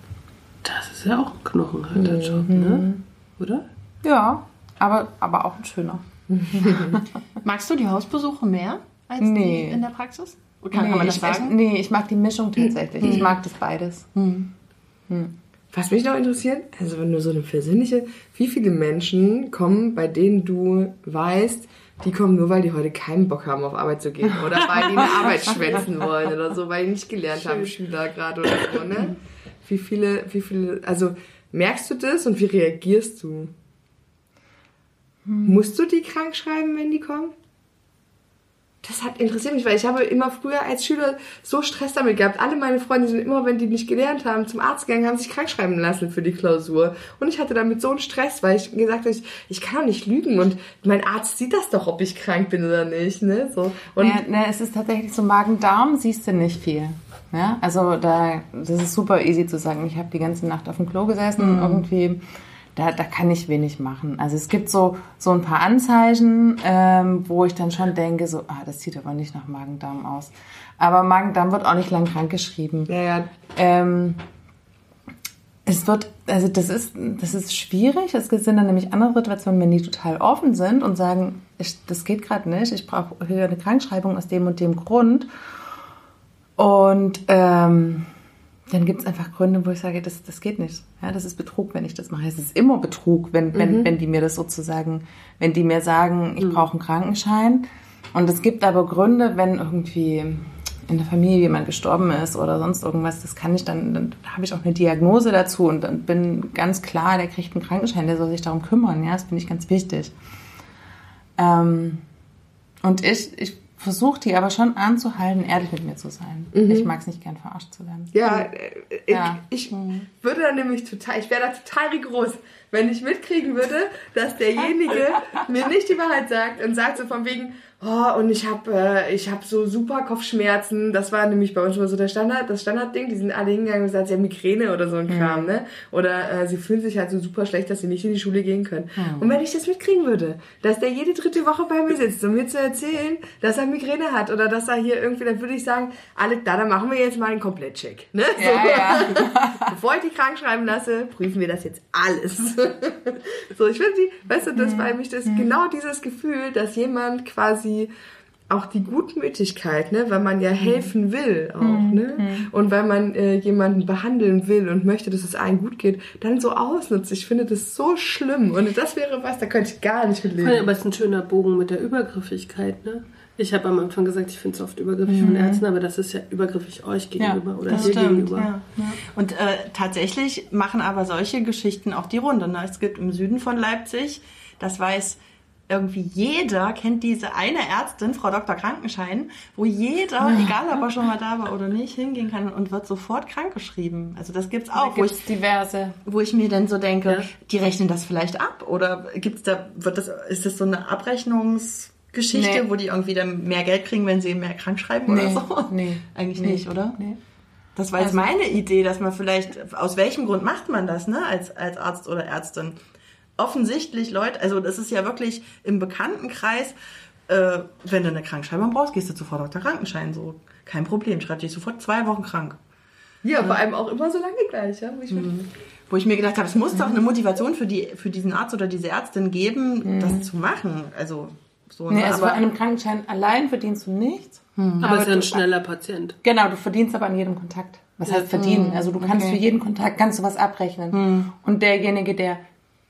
Das ist ja auch ein knochenharter Job, ne? Oder? Ja, aber, aber auch ein schöner. *laughs* Magst du die Hausbesuche mehr als Nee. die in der Praxis? Kann, kann man das ich, sagen? Ich, nee, ich mag die Mischung tatsächlich. Ich mag das beides. Was mich noch interessiert, also wenn du so eine persönliche, wie viele Menschen kommen, bei denen du weißt, die kommen nur, weil die heute keinen Bock haben, auf Arbeit zu gehen oder weil die eine Arbeit *laughs* schwänzen wollen oder so, weil die nicht gelernt haben, Schüler gerade oder so, ne? Wie viele, wie viele, also merkst du das und wie reagierst du? Musst du die krank schreiben, wenn die kommen? das hat interessiert mich, weil ich habe immer früher als Schüler so Stress damit gehabt. Alle meine Freunde sind immer, wenn die nicht gelernt haben, zum Arzt gegangen, haben sich krank schreiben lassen für die Klausur. Und ich hatte damit so einen Stress, weil ich gesagt habe, ich, kann doch nicht lügen und mein Arzt sieht das doch, ob ich krank bin oder nicht, ne? So. Und ja, ne, es ist tatsächlich so Magen-Darm, siehst du nicht viel. Ja, also da, das ist super easy zu sagen. Ich habe die ganze Nacht auf dem Klo gesessen, irgendwie da, da kann ich wenig machen. Also es gibt so, so ein paar Anzeichen, ähm, wo ich dann schon denke, so, ah, das sieht aber nicht nach Magen-Darm aus. Aber Magen-Darm wird auch nicht lang krank geschrieben. ja, ja, Ähm, es wird, also das ist, das ist schwierig. Es sind dann nämlich andere Situationen, wenn die total offen sind und sagen, ich, das geht gerade nicht, ich brauche hier eine Krankschreibung aus dem und dem Grund. Und ähm, dann gibt es einfach Gründe, wo ich sage, das, das geht nicht. Ja, das ist Betrug, wenn ich das mache. Es ist immer Betrug, wenn, wenn, wenn die mir das sozusagen, wenn die mir sagen, ich brauche einen Krankenschein. Und es gibt aber Gründe, wenn irgendwie in der Familie jemand gestorben ist oder sonst irgendwas, das kann ich dann, dann habe ich auch eine Diagnose dazu und dann bin ganz klar, der kriegt einen Krankenschein, der soll sich darum kümmern. Ja, das finde ich ganz wichtig. Ähm, und ich, ich versuche die aber schon anzuhalten, ehrlich mit mir zu sein. Ich mag es nicht gern verarscht zu werden. Ja, äh, ich, Ja. ich würde da nämlich total, ich wäre da total rigoros, wenn ich mitkriegen würde, dass derjenige *laughs* mir nicht die Wahrheit sagt und sagt so von wegen, oh, und ich habe äh, ich habe so super Kopfschmerzen. Das war nämlich bei uns immer so der Standard, das Standardding. Die sind alle hingegangen und gesagt, sie haben Migräne oder so ein Kram, ne? Oder äh, sie fühlen sich halt so super schlecht, dass sie nicht in die Schule gehen können. Und wenn ich das mitkriegen würde, dass der jede dritte Woche bei mir sitzt, um mir zu erzählen, dass er Migräne hat oder dass er hier irgendwie, dann würde ich sagen, alle, da, dann machen wir jetzt mal einen Komplettcheck, ne? So. Ja. *laughs* Bevor ich die krank schreiben lasse, prüfen wir das jetzt alles. *laughs* so, ich finde weißt du, das war mich das genau dieses Gefühl, dass jemand quasi auch die Gutmütigkeit, ne, weil man ja helfen will auch, ne, und weil man äh, jemanden behandeln will und möchte, dass es allen gut geht, dann so ausnutzt. Ich finde das so schlimm und das wäre was, da könnte ich gar nicht mit leben. Aber es ist ein schöner Bogen mit der Übergriffigkeit, ne? Ich habe am Anfang gesagt, ich finde es oft übergriffig von Ärzten, aber das ist ja übergriffig euch gegenüber oder Das dir stimmt, gegenüber. ja. Und äh, tatsächlich machen aber solche Geschichten auch die Runde. Ne? Es gibt im Süden von Leipzig, das weiß irgendwie jeder, kennt diese eine Ärztin, Frau Dr. Krankenschein, wo jeder, egal ob er schon mal da war oder nicht, hingehen kann und wird sofort krankgeschrieben. Also das gibt's auch, wo ich, Gibt's diverse. wo ich mir dann so denke, Ja. die rechnen das vielleicht ab oder gibt's da, wird das, ist das so eine Abrechnungsgeschichte, Nee. wo die irgendwie dann mehr Geld kriegen, wenn sie mehr krank schreiben oder Nee, so? nee. Eigentlich Nee. nicht, oder? Nee. Das war jetzt meine Idee, dass man vielleicht, aus welchem Grund macht man das, ne, als, als Arzt oder Ärztin? Offensichtlich, Leute, also das ist ja wirklich im Bekanntenkreis, äh, wenn du eine Krankschreibung brauchst, gehst du zu Frau Dr. Krankenschein, so. Kein Problem, schreibt dich sofort zwei Wochen krank. Ja, vor allem auch immer so lange gleich, ja. Ich Wo ich mir gedacht habe, es muss doch eine Motivation für, die, für diesen Arzt oder diese Ärztin geben, das zu machen. Also, so, Nee, ne, also bei aber, einem Krankenschein allein verdienst du nichts. Aber es ist ein schneller Patient. Genau, du verdienst aber an jedem Kontakt. Was heißt verdienen? Also du kannst für jeden Kontakt kannst du was abrechnen. Und derjenige, der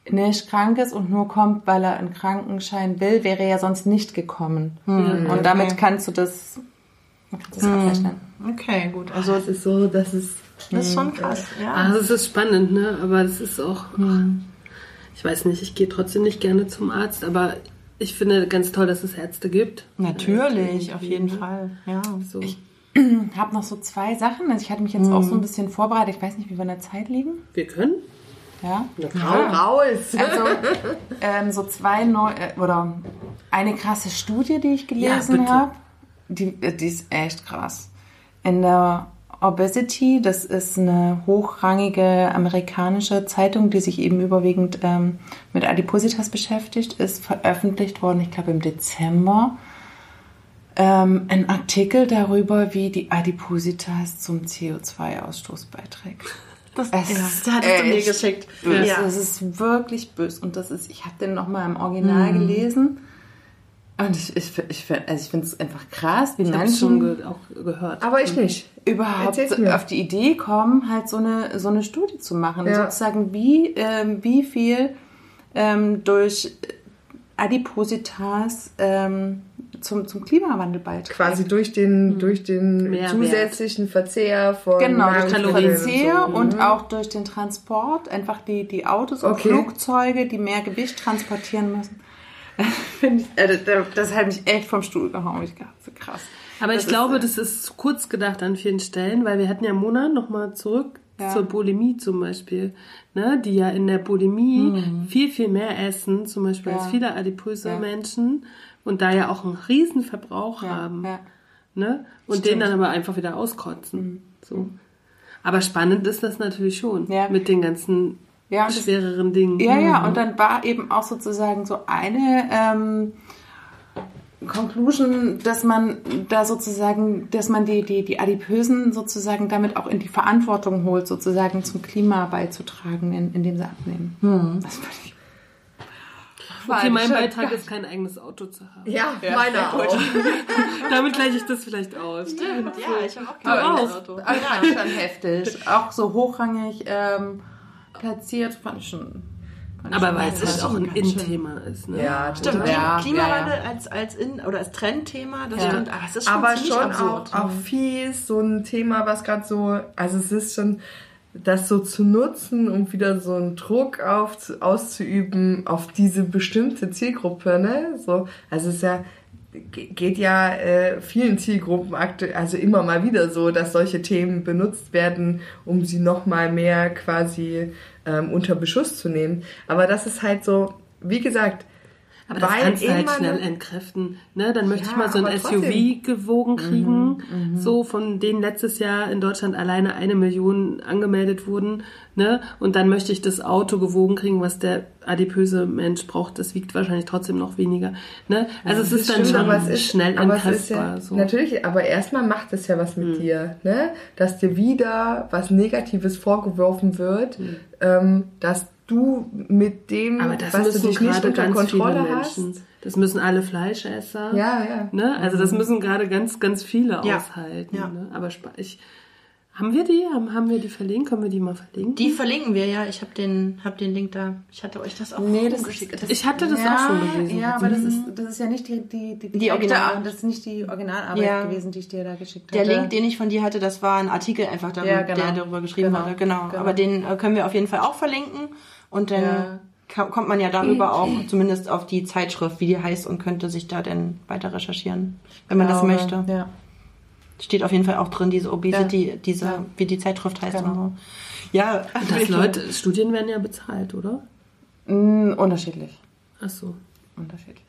nicht krank ist und nur kommt, weil er einen Krankenschein will, wäre ja sonst nicht gekommen. Und damit kannst du das, kannst du das abrechnen. okay, gut. Also, das ist so, das ist das ist schon krass, ja. Also es ist spannend, ne? Aber es ist auch. Ich weiß nicht, ich gehe trotzdem nicht gerne zum Arzt, aber ich finde ganz toll, dass es Ärzte gibt. Natürlich, auf jeden Fall, ja. So. Ich *clears throat* habe noch so zwei Sachen. Also ich hatte mich jetzt auch so ein bisschen vorbereitet. Ich weiß nicht, wie wir in der Zeit liegen. Wir können. Ja. Hau raus. Also ähm, so zwei neu äh, oder eine krasse Studie, die ich gelesen bitte. habe, die, äh, die ist echt krass. In der Obesity, das ist eine hochrangige amerikanische Zeitung, die sich eben überwiegend ähm, mit Adipositas beschäftigt, ist veröffentlicht worden, ich glaube im Dezember, ähm, ein Artikel darüber, wie die Adipositas zum CO2-Ausstoß beiträgt. Das, Es ja, hattest du mir geschickt. böse. Ja. Das ist wirklich böse. Und das ist, ich habe den nochmal im Original gelesen. Und ich, ich, ich, also ich finde es einfach krass, wie Ich es Menschen schon ge auch gehört. Aber ich nicht. überhaupt auf die Idee kommen, halt so eine, so eine Studie zu machen. Ja. Sozusagen, wie, ähm, wie viel ähm, durch Adipositas ähm, zum, zum Klimawandel beiträgt. Quasi durch den, durch den Mehrwert. zusätzlichen Verzehr von Genau, durch den Verzehr und so. und Mhm. auch durch den Transport, einfach die, die Autos und Okay. Flugzeuge, die mehr Gewicht transportieren müssen. *laughs* Finde ich, äh, das, hat mich echt vom Stuhl gehauen. Ich dachte, so krass. Aber Das ich glaube, ist, äh, das ist kurz gedacht an vielen Stellen, weil wir hatten ja Mona nochmal zurück Ja. zur Bulimie zum Beispiel, ne, die ja in der Bulimie viel, viel mehr essen, zum Beispiel als Mhm. Ja. viele adipöse Ja. Menschen und da ja auch einen riesen Verbrauch Ja, haben. ja. Ne? Und den dann aber einfach wieder auskotzen. So. Aber spannend ist das natürlich schon. Mhm. Ja. Mit den ganzen Ja, schwereren Dingen. Ja, ja, und dann war eben auch sozusagen so eine ähm, Conclusion, dass man da sozusagen, dass man die, die, die Adipösen sozusagen damit auch in die Verantwortung holt, sozusagen zum Klima beizutragen, in, indem sie abnehmen. Das fand ich Okay, mein. Beitrag ist kein eigenes Auto zu haben. Ja, meiner auch. *laughs* Damit gleiche ich das vielleicht aus. Ja, ich habe auch Aber kein eigenes Auto. Ah, ja, schon heftig. Auch so hochrangig ähm, platziert, fand ich schon. Aber weil es halt auch ein. In-Thema ist. Ne? Ja, Stimmt. Ja, Klimawandel ja, ja. als, als in oder als Trendthema, das Ja. stimmt. Aber es ist schon aber schon absurd. auch, auch fies, so ein Thema, was gerade so, also es ist schon, das so zu nutzen, um wieder so einen Druck auf, auszuüben auf diese bestimmte Zielgruppe, ne? So, also es ist ja, ge- geht ja äh, vielen Zielgruppen also immer mal wieder so, dass solche Themen benutzt werden, um sie noch mal mehr quasi ähm, unter Beschuss zu nehmen. Aber das ist halt so, wie gesagt, Aber das kannst du halt schnell eine- entkräften. Ne? Dann möchte Ja, ich mal so ein SUV gewogen kriegen, so von denen letztes Jahr in Deutschland alleine eine Million angemeldet wurden. Ne? Und dann möchte ich das Auto gewogen kriegen, was der adipöse Mensch braucht. Das wiegt wahrscheinlich trotzdem noch weniger. Ne? Also es ist dann Stimmt, schon ist, schnell entkräftbar. ja, so. Natürlich, aber erstmal macht es ja was mit dir, ne? Dass dir wieder was Negatives vorgeworfen wird, ähm, dass du mit dem, Aber das was du müssen dich nicht gerade unter ganz Kontrolle viele hast. Menschen. Das müssen alle Fleischesser. Ja, ja. Ne? Also das müssen gerade ganz, ganz viele Ja. aushalten. Ja. Ne? Aber ich, haben wir die? Haben, haben wir die verlinkt? Können wir die mal verlinken? Die verlinken wir ja. Ich habe den, hab den Link da. Ich hatte euch das auch Nee, das rumgeschickt. ist- das- ich hatte das ja, auch schon gelesen. Ja, aber das ist, das ist ja nicht die, die, die, Die Original- Das ist nicht die Originalarbeit Ja. gewesen, die ich dir da geschickt Der hatte. Link, den ich von dir hatte, das war ein Artikel einfach, darüber, Ja, genau. der darüber geschrieben Genau. wurde. Genau. Genau. Aber den äh, können wir auf jeden Fall auch verlinken. Und dann Ja. kommt man ja darüber auch zumindest auf die Zeitschrift, wie die heißt und könnte sich da dann weiter recherchieren, wenn man das Glaube, möchte. Ja. Steht auf jeden Fall auch drin, diese Obesity, diese, Ja. wie die Zeitschrift heißt Genau. und so. Ja, *laughs* Das Leute, Studien werden ja bezahlt, oder? Mm, unterschiedlich. Ach so. Unterschiedlich.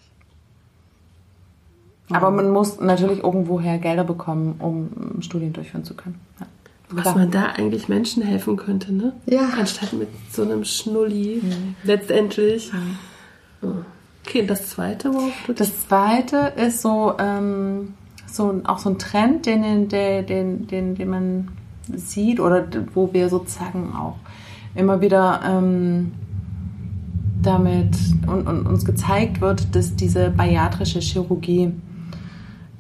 Aber man muss natürlich irgendwoher Gelder bekommen, um Studien durchführen zu können. Ja. Was man da eigentlich Menschen helfen könnte, ne? Ja. Anstatt mit so einem Schnulli. Letztendlich. Oh. Okay, und das zweite, worauf du Das zweite ist so, ähm, so auch so ein Trend, den, den, den, den, den man sieht oder wo wir sozusagen auch immer wieder ähm, damit und, und uns gezeigt wird, dass diese bariatrische Chirurgie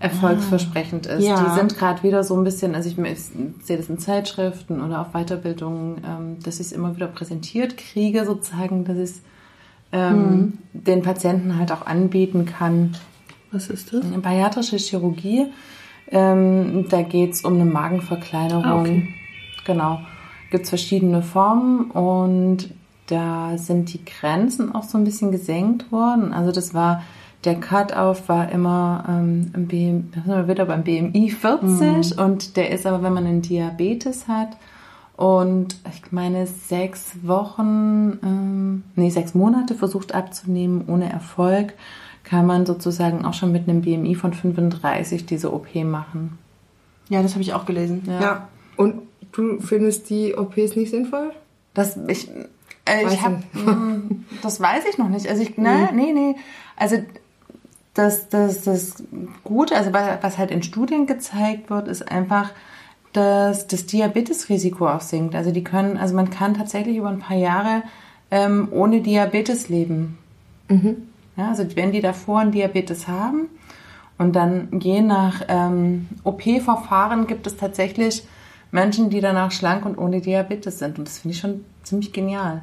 erfolgsversprechend ist. Ja. Die sind gerade wieder so ein bisschen, also ich, ich sehe das in Zeitschriften oder auf Weiterbildungen, ähm, dass ich es immer wieder präsentiert kriege, sozusagen, dass ich es ähm, den Patienten halt auch anbieten kann. Was ist das? Eine bariatrische Chirurgie, ähm, da geht es um eine Magenverkleinerung. Ah, okay. Genau. Gibt es verschiedene Formen und da sind die Grenzen auch so ein bisschen gesenkt worden. Also das war, der Cut-Off war immer ähm, im BM, da sind wir wieder beim BMI 40 und der ist aber, wenn man einen Diabetes hat und ich meine sechs Wochen, ähm, nee, sechs Monate versucht abzunehmen ohne Erfolg, kann man sozusagen auch schon mit einem BMI von 35 diese OP machen. Ja, das habe ich auch gelesen. Ja. Ja. Und du findest die OPs nicht sinnvoll? Das ich, äh, Weiß ich hab, mm, das weiß ich noch nicht. Also ich, ne, nee, nee. Also das, das, das Gute, also wa- was halt in Studien gezeigt wird, ist einfach, dass das Diabetesrisiko auch sinkt. Also die können, also man kann tatsächlich über ein paar Jahre ähm, ohne Diabetes leben. Ja, also wenn die davor einen Diabetes haben und dann je nach ähm, OP-Verfahren gibt es tatsächlich Menschen, die danach schlank und ohne Diabetes sind. Und das finde ich schon ziemlich genial.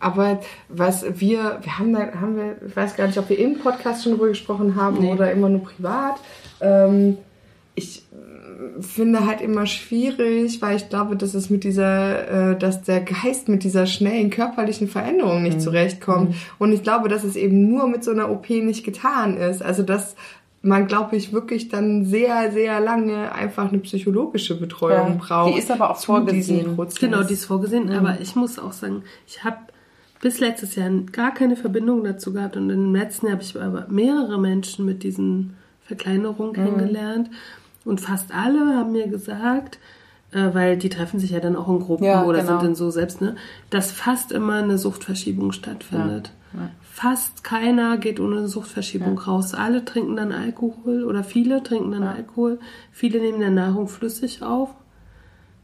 Aber was wir, wir haben da, haben wir, ich weiß gar nicht, ob wir im Podcast schon drüber gesprochen haben oder immer nur privat. Ähm, ich finde halt immer schwierig, weil ich glaube, dass es mit dieser, äh, dass der Geist mit dieser schnellen körperlichen Veränderung nicht zurechtkommt. Und ich glaube, dass es eben nur mit so einer OP nicht getan ist. Also dass man, glaube ich, wirklich dann sehr, sehr lange einfach eine psychologische Betreuung Ja. braucht. Die ist aber auch vorgesehen. Genau, die ist vorgesehen. Aber ich muss auch sagen, ich habe bis letztes Jahr gar keine Verbindung dazu gehabt. Und im letzten Jahr habe ich aber mehrere Menschen mit diesen Verkleinerungen kennengelernt. Und fast alle haben mir gesagt, äh, weil die treffen sich ja dann auch in Gruppen Ja, oder genau. sind dann so selbst, ne, dass fast immer eine Suchtverschiebung stattfindet. Fast keiner geht ohne eine Suchtverschiebung raus. Alle trinken dann Alkohol oder viele trinken dann Alkohol. Viele nehmen dann Nahrung flüssig auf,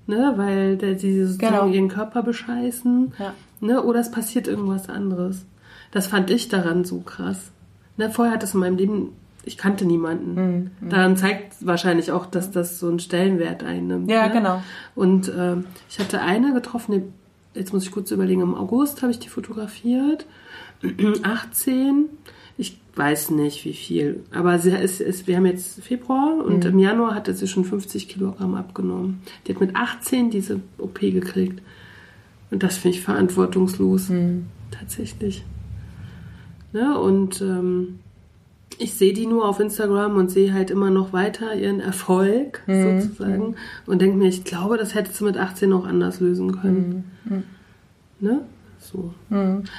ne, weil der, die sozusagen Genau. ihren Körper bescheißen. Ja. Ne, oder es passiert irgendwas anderes. Das fand ich daran so krass. Ne, vorher hat es in meinem Leben, ich kannte niemanden. Mhm, Daran zeigt wahrscheinlich auch, dass das so einen Stellenwert einnimmt. Ja, ne? genau. Und ähm, ich hatte eine getroffen, jetzt muss ich kurz überlegen, im August habe ich die fotografiert. *clears throat* 18. Ich weiß nicht, wie viel. Aber sie ist, ist, wir haben jetzt Februar und Mhm. im Januar hatte sie schon 50 Kilogramm abgenommen. Die hat mit 18 diese OP gekriegt. Und das finde ich verantwortungslos. Mhm. Tatsächlich. Ne? Und ähm, ich sehe die nur auf Instagram und sehe halt immer noch weiter ihren Erfolg Mhm. sozusagen und denke mir, ich glaube, das hättest du mit 18 auch anders lösen können. Mhm. Ne? So.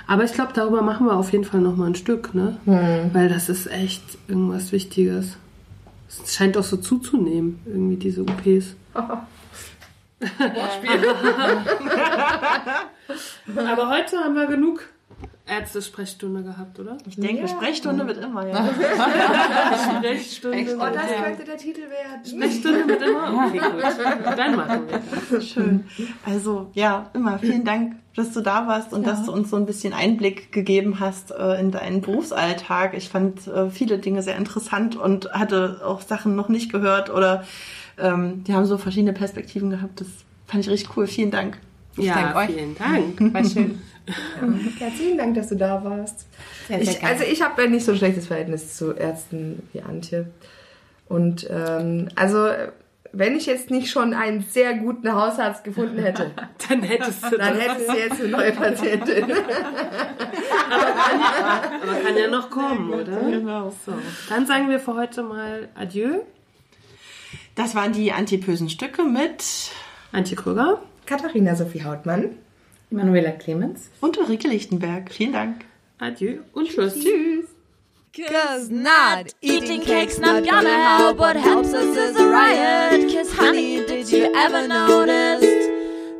Aber ich glaube, darüber machen wir auf jeden Fall noch mal ein Stück, ne? Mhm. Weil das ist echt irgendwas Wichtiges. Es scheint auch so zuzunehmen, irgendwie diese OPs. *laughs* *laughs* Aber heute haben wir genug Ärzte-Sprechstunde gehabt, oder? Ich denke, Sprechstunde wird immer, ja. Sprechstunde. Oh, das könnte der Titel werden. Sprechstunde mit immer? Okay, gut. Dann machen wir das. Schön. Also ja, immer vielen Dank, dass du da warst und dass du uns so ein bisschen Einblick gegeben hast äh, in deinen Berufsalltag. Ich fand äh, viele Dinge sehr interessant und hatte auch Sachen noch nicht gehört oder ähm, die haben so verschiedene Perspektiven gehabt. Das fand ich richtig cool. Vielen Dank. Ja, danke euch. vielen Dank. War schön. Ja, vielen Dank, dass du da warst. Sehr, sehr ich, also ich habe ja nicht so ein schlechtes Verhältnis zu Ärzten wie Antje. Und ähm, also wenn ich jetzt nicht schon einen sehr guten Hausarzt gefunden hätte, *laughs* Dann hättest du dann hättest du jetzt eine neue Patientin. *laughs* Aber kann ja noch kommen, oder? Genau. So, dann sagen wir für heute mal Adieu. Das waren die antipösen Stücke mit Antje Krüger. Katharina Sophie Hautmann. Manuela Clemens. und Ulrike Lichtenberg. Vielen Dank. Adieu und tschüss. Tschüss. Cause not eating cake's not gonna help. What helps us is a riot. Cause honey, did you ever notice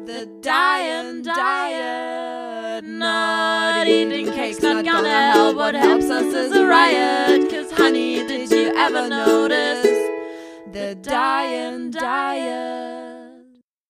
the dying diet? Not eating cake's not gonna help. What helps us is a riot. Cause honey, did you ever notice the dying diet?